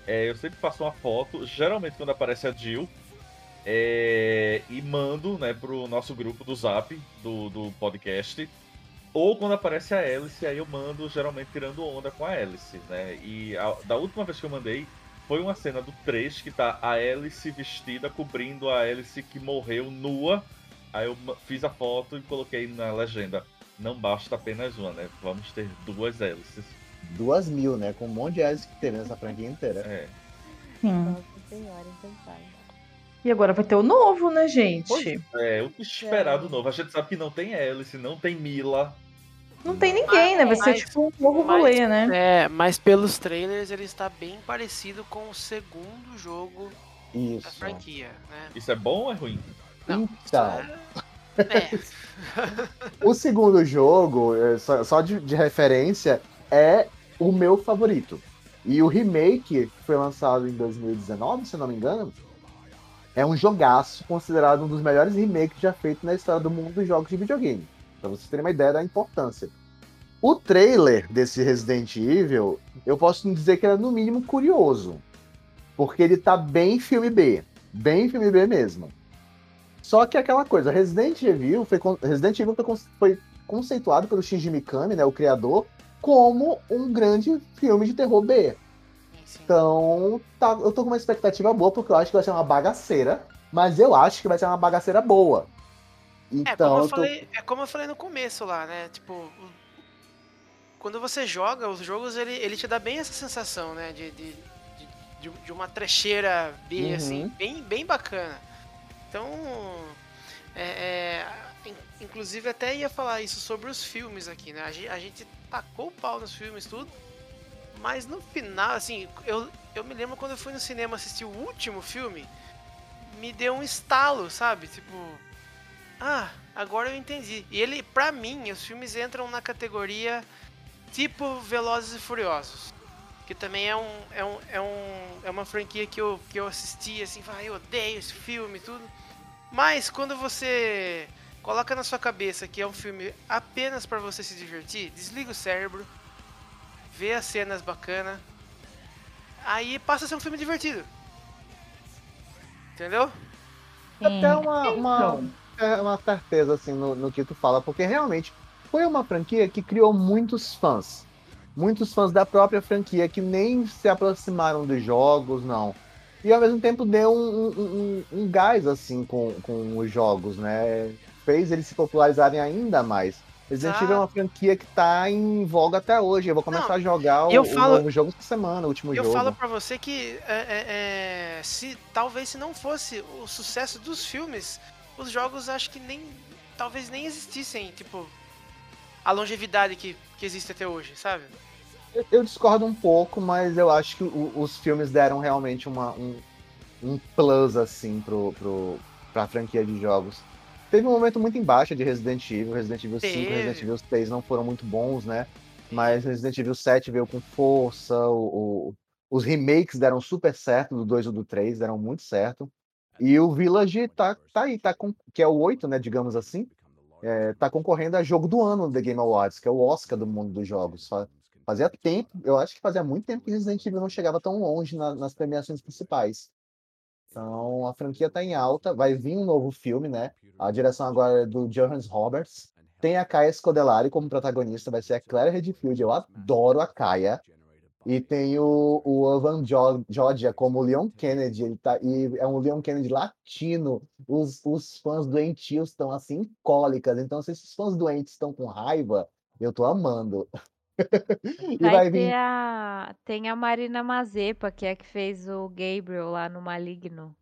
É, eu sempre faço uma foto, geralmente quando aparece a Jill, é, e mando né, pro nosso grupo do Zap, do, do podcast. Ou quando aparece a Alice, aí eu mando, geralmente tirando onda com a Alice, né? E a- da última vez que eu mandei, foi uma cena do 3 que tá a Alice vestida cobrindo a Alice que morreu nua. Aí eu fiz a foto e coloquei na legenda. Não basta apenas uma, né? Vamos ter duas Alices. Duas mil, né? Com um monte de Alice que teve nessa franquia inteira. É. Sim. Nossa senhora, então vai. E agora vai ter o novo, né, gente? Pois É, o que esperar do novo? A gente sabe que não tem Alice, não tem Mila. Não tem ninguém, né? Vai ser Mas- tipo um novo mas- rolê, né? É, mas pelos trailers ele está bem parecido com o segundo jogo da Isso. franquia, né? Isso é bom ou é ruim? Não, Então, É, o segundo jogo, é, só, só de, de referência, é o meu favorito. E o remake, que foi lançado em 2019, se não me engano, é um jogaço, considerado um dos melhores remakes já feitos na história do mundo dos jogos de videogame. Pra vocês terem uma ideia da importância. O trailer desse Resident Evil, eu posso dizer que ele é no mínimo curioso. Porque ele tá bem filme B. Bem filme B mesmo. Só que é aquela coisa, Resident Evil foi, Resident Evil foi, con- foi conceituado pelo Shinji Mikami, né, o criador, como um grande filme de terror B. Então, tá- eu tô com uma expectativa boa, porque eu acho que vai ser uma bagaceira, mas eu acho que vai ser uma bagaceira boa. É como, Então, eu tô... falei, é como eu falei no começo lá, né? Tipo, quando você joga os jogos, ele, ele te dá bem essa sensação, né? De, de, de, de- uma trecheira B, Uhum. assim, bem, bem bacana. Então, é, é, in- inclusive até ia falar isso sobre os filmes aqui, né? A gente, a gente tacou o pau nos filmes, tudo. Mas no final, assim, eu, eu me lembro quando eu fui no cinema assistir o último filme, me deu um estalo, sabe? Tipo, ah, agora eu entendi. E ele, pra mim, os filmes entram na categoria tipo Velozes e Furiosos. Que também é um. É, um, é, um, é uma franquia que eu, que eu assisti assim, vai, eu odeio esse filme e tudo. Mas quando você coloca na sua cabeça que é um filme apenas pra você se divertir, desliga o cérebro, vê as cenas bacanas, aí passa a ser um filme divertido. Entendeu? até uma, uma, Então. Uma certeza assim no, no que tu fala, porque realmente foi uma franquia que criou muitos fãs. Muitos fãs da própria franquia que nem se aproximaram dos jogos, não. E ao mesmo tempo deu um, um, um- um gás assim com, com os jogos, né? Fez eles se popularizarem ainda mais. Resident Evil é uma franquia que tá em voga até hoje. Eu vou começar Não, a jogar o, eu o falo- novo jogo essa semana, o último Eu jogo. falo pra você que é, é, é, se talvez se não fosse o sucesso dos filmes, os jogos acho que nem talvez nem existissem, tipo a longevidade que, que existe até hoje, sabe? Eu- Eu discordo um pouco, mas eu acho que o- os filmes deram realmente uma, um, um plus, assim, pro, pro, pra franquia de jogos. Teve um momento muito em baixa de Resident Evil, Resident Evil 5 e Teve. Resident Evil 6 não foram muito bons, né? Mas Resident Evil 7 veio com força, o, o- os remakes deram super certo, do 2 e do 3 deram muito certo. E o Village tá, tá aí, tá com, que é o 8, né, digamos assim, é, tá concorrendo a jogo do ano no The Game Awards, que é o Oscar do mundo dos jogos. Fa- Fazia tempo, eu acho que fazia muito tempo que Resident Evil não chegava tão longe na- nas premiações principais. Então a franquia tá em alta, vai vir um novo filme, né? A direção agora é do Johannes Roberts. Tem a Kaya Scodelario como protagonista, vai ser a Claire Redfield. Eu adoro a Kaya. E tem o, o Evan Georgia como Leon Kennedy. Ele tá, e é um Leon Kennedy latino. Os, os fãs doentios estão assim, cólicas. Então, se esses fãs doentes estão com raiva, eu tô amando. e Vai, vir. a. Tem a Marina Mazepa, que é a que fez o Gabriel lá no Maligno.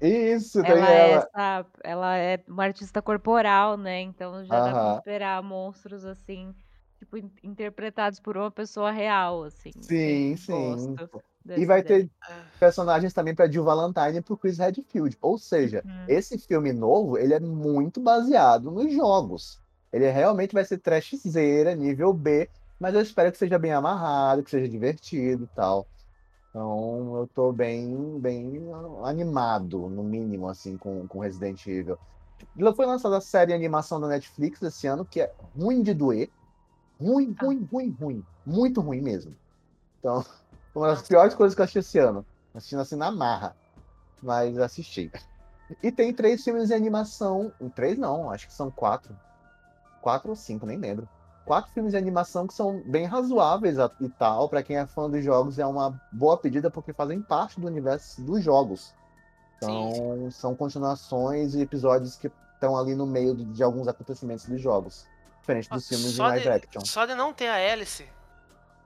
Isso, tem Ela é, ela. essa, ela é uma artista corporal, né? Então já dá pra esperar monstros assim. Tipo, in- interpretados por uma pessoa real, assim. Sim, sim. E vai ideia. ter personagens também para Jill Valentine e pro Chris Redfield. Ou seja, Uhum. esse filme novo, ele é muito baseado nos jogos. Ele realmente vai ser trashzeira, nível B, mas eu espero que seja bem amarrado, que seja divertido e tal. Então, eu tô bem, bem animado, no mínimo, assim, com, com Resident Evil. Foi lançada a série de animação da Netflix esse ano, que é ruim de doer. Ruim, ruim, ruim, ruim. Muito ruim mesmo. Então, uma das piores coisas que eu assisti esse ano. Assistindo assim na marra. Mas assisti. E tem três filmes de animação. Três não, acho que são quatro. Quatro ou cinco, nem lembro. Quatro filmes de animação que são bem razoáveis e tal. Pra quem é fã dos jogos, é uma boa pedida porque fazem parte do universo dos jogos. Então, são continuações e episódios que estão ali no meio de alguns acontecimentos dos jogos. Diferente dos filmes de live de, action. só de não ter a hélice,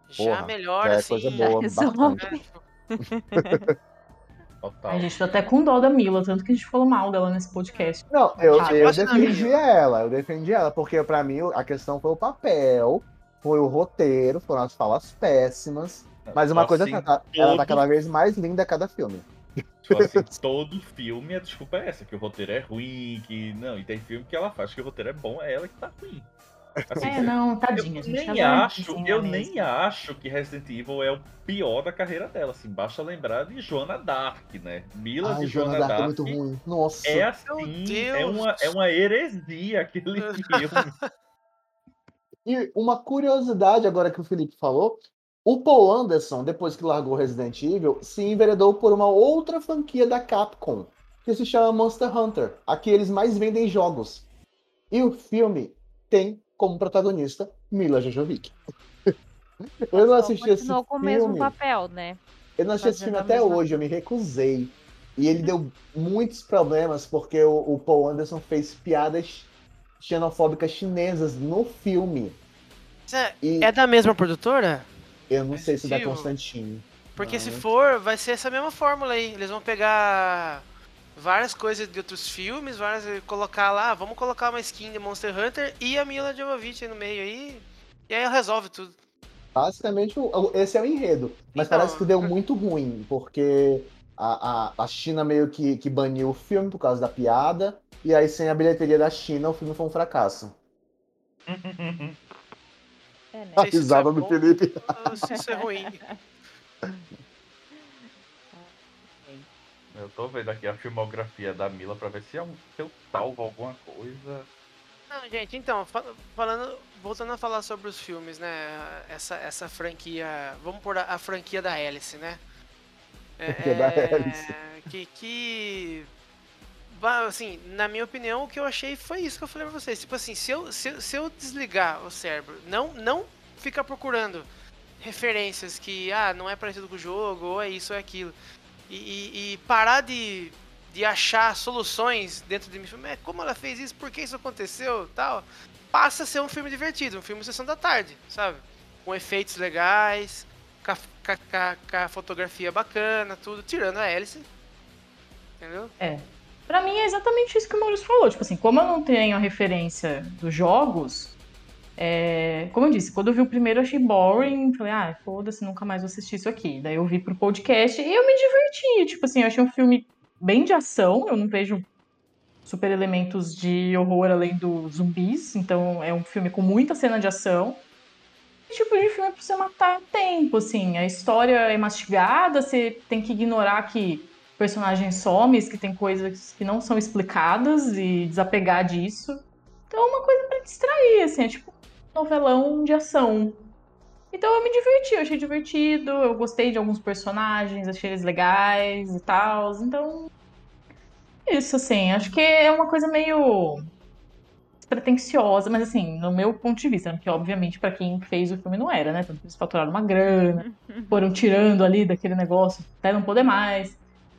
já Porra, melhor, já é assim. coisa boa, Resolve. bastante. Total. A gente tá até com dó da Mila, tanto que a gente falou mal dela nesse podcast. Não, eu, Ah, eu defendi ela, eu defendi ela, porque pra mim a questão foi o papel, foi o roteiro, foram as falas péssimas. Mas uma Só coisa assim, é que ela, tá- ela tá todo- cada vez mais linda a cada filme. Tipo assim, todo filme a desculpa é essa, que o roteiro é ruim, que. Não, e tem filme que ela faz que o roteiro é bom, é ela que tá ruim. Assim, É, não, eu tadinha, gente. nem é acho, assim, eu nem mesmo. acho que Resident Evil é o pior da carreira dela. Assim, basta lembrar de Joana Dark, né? Mila Ai, de Joana Joana Dark é Dark. muito ruim. Nossa. É assim, Meu é uma, é uma heresia aquele filme. E uma curiosidade agora que o Felipe falou, o Paul Anderson, depois que largou Resident Evil, se enveredou por uma outra franquia da Capcom, que se chama Monster Hunter. Aqui eles mais vendem jogos. E o filme tem como protagonista Mila Jojovic. Eu não assisti esse Continuou com o mesmo filme. papel, né? Eu não assisti esse filme até mesma hoje, eu me recusei. E ele deu muitos problemas porque o, o Paul Anderson fez piadas xenofóbicas chinesas no filme. É, E é da mesma produtora? eu não sei se da Tio. Constantine. Porque se for, vai ser essa mesma fórmula aí. Eles vão pegar várias coisas de outros filmes, várias e colocar lá, vamos colocar uma skin de Monster Hunter e a Mila Jovovich aí no meio aí. E aí resolve tudo. Basicamente, esse é o enredo. Mas Então. parece que deu muito ruim, porque a, a, a China meio que, que baniu o filme por causa da piada. E aí, sem a bilheteria da China, o filme foi um fracasso. É, né? A risada é do. Felipe. isso é ruim. Eu tô vendo aqui a filmografia da Mila pra ver se, é um, se eu salvo alguma coisa. Não, gente, então, fa- falando, voltando a falar sobre os filmes, né? Essa, essa franquia. Vamos por a, a franquia da Alice, né? É, Franquia da Alice. Que, que. Assim, na minha opinião, o que eu achei foi isso que eu falei pra vocês. Tipo assim, se eu, se, eu- se eu desligar o cérebro, não, não ficar procurando referências que, ah, não é parecido com o jogo, ou é isso ou é aquilo. E, e- parar de, de achar soluções dentro de mim. É, como ela fez isso? Por que isso aconteceu? Tal. Passa a ser um filme divertido, um filme sessão da tarde, sabe? Com efeitos legais, com a, com a- com a- fotografia bacana, tudo, tirando a hélice. Entendeu? Pra mim é exatamente isso que o Maurício falou. Tipo assim, como eu não tenho a referência dos jogos, é, como eu disse, quando eu vi o primeiro achei boring. Falei, ah, foda-se, nunca mais vou assistir isso aqui. Daí eu vi pro podcast e eu me diverti. Tipo assim, eu achei um filme bem de ação. Eu não vejo super elementos de horror além dos zumbis. Então é um filme com muita cena de ação. Que tipo de filme pra você matar tempo, assim. A história é mastigada, você tem que ignorar que personagens somem, que tem coisas que não são explicadas e desapegar disso. Então é uma coisa pra distrair, assim, é tipo novelão de ação. Então eu me diverti, eu achei divertido, eu gostei de alguns personagens, achei eles legais e tal. Então, isso, assim, acho que é uma coisa meio pretensiosa, mas assim, no meu ponto de vista, né? porque obviamente pra quem fez o filme não era, né? Tanto eles faturaram uma grana, foram tirando ali daquele negócio até não poder mais.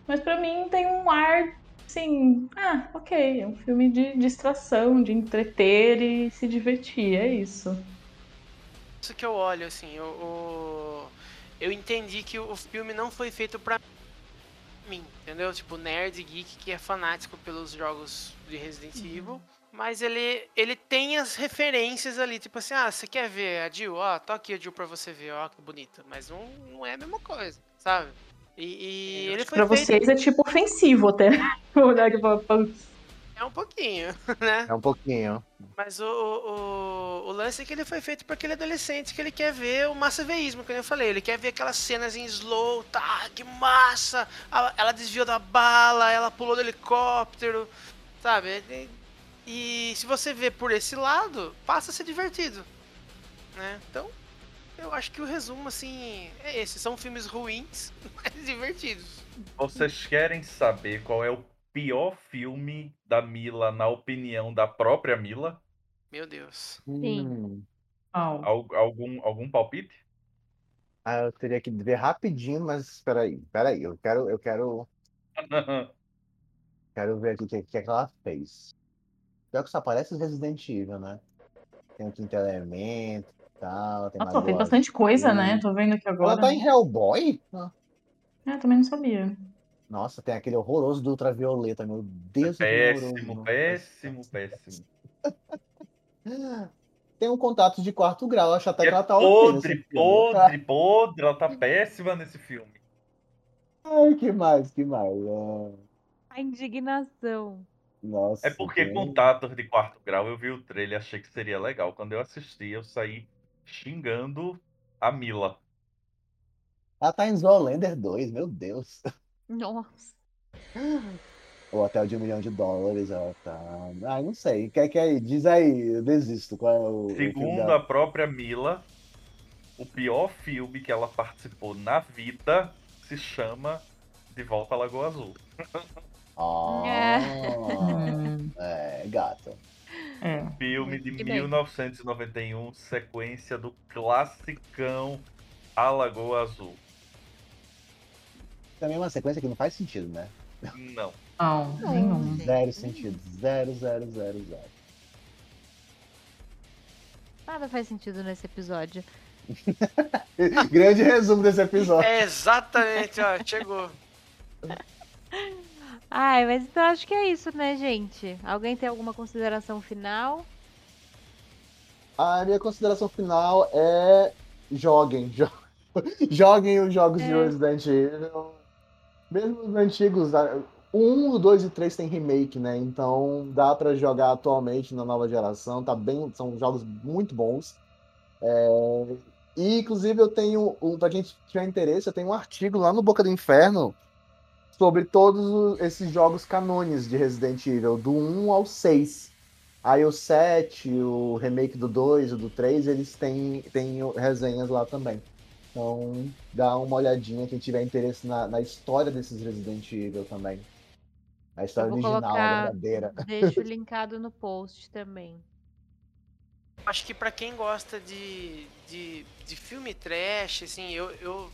Mas pra mim tem um ar, assim, ah, ok, é um filme de distração, de entreter e se divertir, é isso. Isso que eu olho, assim, eu, o- eu entendi que o filme não foi feito pra mim, entendeu? Tipo, nerd, geek que é fanático pelos jogos de Resident Evil, Mas ele, ele tem as referências ali, tipo assim, ah, você quer ver a Jill? Ó, tô aqui a Jill pra você ver, ó, que bonita. Mas não, não é a mesma coisa, sabe? E, e ele foi Pra feito... vocês é tipo ofensivo até. Olhar que. É um pouquinho, né? É um pouquinho. Mas o, o, o lance é que ele foi feito para aquele adolescente que ele quer ver o massaveísmo, como eu falei. Ele quer ver aquelas cenas em slow, tá, que massa! Ela, ela desviou da bala, ela pulou do helicóptero, sabe? E, e se você vê por esse lado, passa a ser divertido, né? Então, eu acho que o resumo, assim, é esse. São filmes ruins, mas divertidos. Vocês querem saber qual é o pior filme da Mila, na opinião da própria Mila? Meu Deus. Sim. Hum. Al- algum, algum palpite? Ah, eu teria que ver rapidinho, mas espera aí, espera aí. Eu quero, eu quero, quero ver aqui o que, que, é que ela fez. Pior que só aparece Resident Evil, né? Tem o Quinto Elemento tal. Tem Nossa, tem bastante coisa, né? Tô vendo aqui agora. Ela tá em Hellboy? Ah, É, também não sabia. Nossa, tem aquele horroroso do Ultravioleta, meu Deus. que péssimo, horroroso. péssimo, péssimo. Tem um contato de quarto grau, acho até E que é ela tá podre, filme. podre, podre. Ela tá péssima nesse filme. Ai, que mais, que mais? Ah, A indignação. Nossa. É porque tem- Contatos de Quarto Grau, eu vi o trailer e achei que seria legal. Quando eu assisti, eu saí xingando a Mila. Ela tá em Zoolander 2, meu Deus. Nossa. O hotel de um milhão de dólares, ela tá. Ah, não sei. Quer que aí? Diz aí, eu desisto. Qual é o. o Segundo dela? a própria Mila, o pior filme que ela participou na vida se chama De Volta à Lagoa Azul. Ah, Hum, é, gato. É. Filme de Que bem. 1991, sequência do classicão A Lagoa Azul. Também é uma sequência que não faz sentido, né? Não. Não, nenhum. Zero sentido. Zero, zero, zero, zero. Nada faz sentido nesse episódio. Grande resumo desse episódio. É exatamente, ó, chegou. Ai, mas então acho que é isso, né, gente? Alguém tem alguma consideração final? A minha consideração final é joguem. jo- Joguem os jogos de É. Resident Evil. Mesmo os antigos, a- o 1, o 2 e 3 tem remake, né? Então dá pra jogar atualmente na nova geração. Tá bem, são jogos muito bons. É, E inclusive eu tenho, um- pra quem tiver interesse, eu tenho um artigo lá no Boca do Inferno sobre todos os- esses jogos canones de Resident Evil, do 1 ao 6. Aí o 7, o remake do 2, o do 3, eles têm, têm resenhas lá também. Então, dá uma olhadinha quem tiver interesse na, na história desses Resident Evil também. A história original, a colocar- verdadeira. Deixo linkado no post também. Acho que pra quem gosta de, de, de filme trash, assim, eu, eu,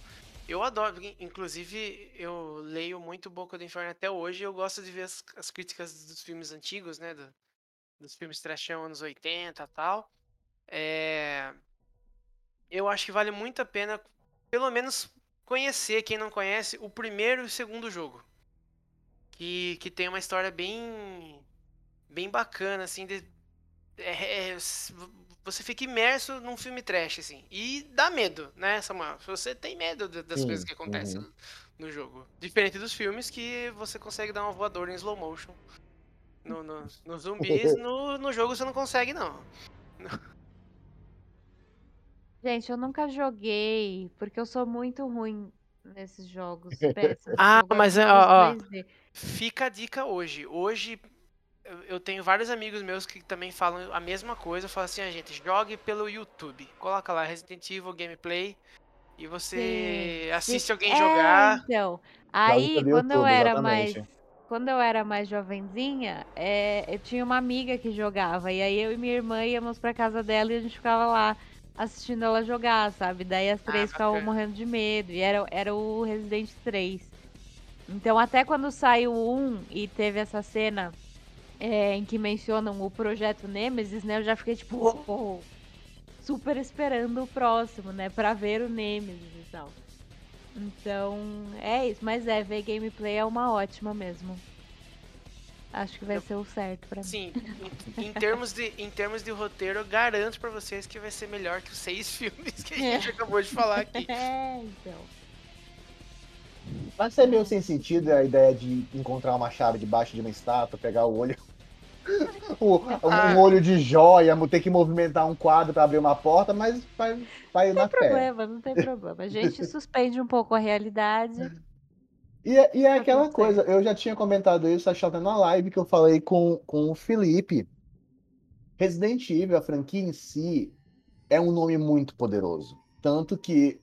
eu adoro. Inclusive, eu leio muito Boca do Inferno até hoje eu gosto de ver as, as críticas dos filmes antigos, né? do- dos filmes trashão anos 80 e tal. É, eu acho que vale muito a pena, pelo menos, conhecer, quem não conhece, o primeiro e o segundo jogo. Que, que tem uma história bem, bem bacana, assim, de, é- é, você fica imerso num filme trash, assim. E dá medo, né, Samuel? Você tem medo da- das Sim, coisas que acontecem uhum. no, no jogo. Diferente dos filmes que você consegue dar uma voadora em slow motion. No, no, nos zumbis, no, no jogo você não consegue, não. Gente, eu nunca joguei, porque eu sou muito ruim nesses jogos. Ah, mas é, ó, ó. 2D. Fica a dica hoje. Hoje eu, eu tenho vários amigos meus que também falam a mesma coisa. Falam assim, ah, gente, jogue pelo YouTube. Coloca lá Resident Evil Gameplay e você Sim, assiste sim. alguém É, jogar. Então, aí quando eu YouTube, era mais. exatamente. Quando eu era mais jovenzinha, é, eu tinha uma amiga que jogava. E aí eu e minha irmã íamos pra casa dela e a gente ficava lá assistindo ela jogar, sabe? Daí as três ficavam bacana. morrendo de medo. E era, era o Resident 3. Então até quando saiu o 1 e teve essa cena é, em que mencionam o projeto Nemesis, né? Eu já fiquei tipo, "Oh, oh", super esperando o próximo, né? Pra ver o Nemesis e tal. Então, é isso. Mas é, ver gameplay é uma ótima mesmo. Acho que vai ser o certo pra mim. Sim, em, em termos de, em termos de roteiro, eu garanto pra vocês que vai ser melhor que os seis filmes que a gente acabou de falar aqui. É, então. Vai ser meio sem sentido a ideia de encontrar uma chave debaixo de uma estátua, pegar o olho. O, um Ah. olho de joia, ter que movimentar um quadro pra abrir uma porta, mas vai, vai Não na tem problema, não tem problema. A gente suspende um pouco a realidade. E, é- e é Tá aquela coisa, eu já tinha comentado isso, acho até na live que eu falei com, com o Felipe. Resident Evil, a franquia em si, é um nome muito poderoso. Tanto que,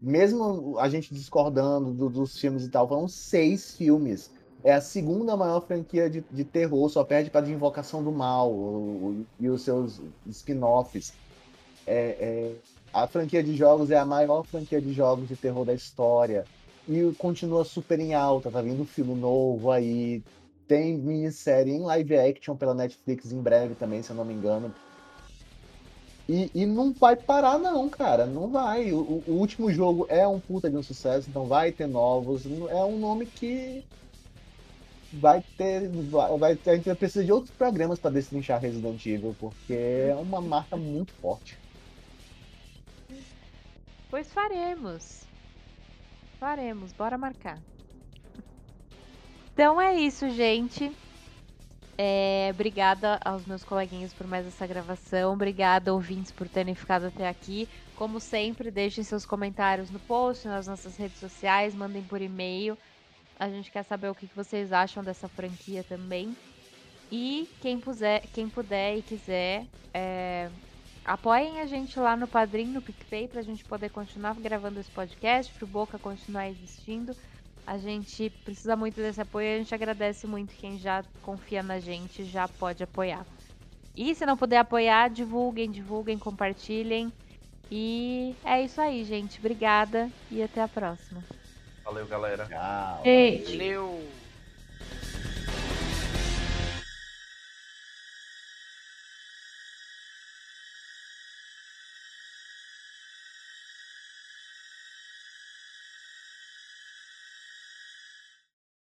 mesmo a gente discordando do- dos filmes e tal, foram seis filmes. É a segunda maior franquia de, de terror, só perde para de Invocação do Mal o- o- e os seus spin-offs. É- é, a franquia de jogos é a maior franquia de jogos de terror da história e continua super em alta, tá vindo filme novo aí, tem minissérie em live action pela Netflix em breve também, se eu não me engano. E, e não vai parar não, cara, não vai. O, o- o último jogo é um puta de um sucesso, então vai ter novos, é um nome que vai ter, vai, vai a gente precisa de outros programas para destrinchar Resident Evil, porque é uma marca muito forte. Pois faremos. Faremos, bora marcar. Então é isso, gente. É, obrigada aos meus coleguinhas por mais essa gravação. Obrigada, ouvintes, por terem ficado até aqui. Como sempre, deixem seus comentários no post, nas nossas redes sociais, mandem por e-mail. A gente quer saber o que vocês acham dessa franquia também. E quem puser, quem puder e quiser, é, apoiem a gente lá no Padrim, no PicPay, pra gente poder continuar gravando esse podcast, pro Boca continuar existindo. A gente precisa muito desse apoio e a gente agradece muito quem já confia na gente, já pode apoiar. E se não puder apoiar, divulguem, divulguem, compartilhem. E é isso aí, gente. Obrigada e até a próxima. Valeu, galera. Tchau. Gente. Valeu.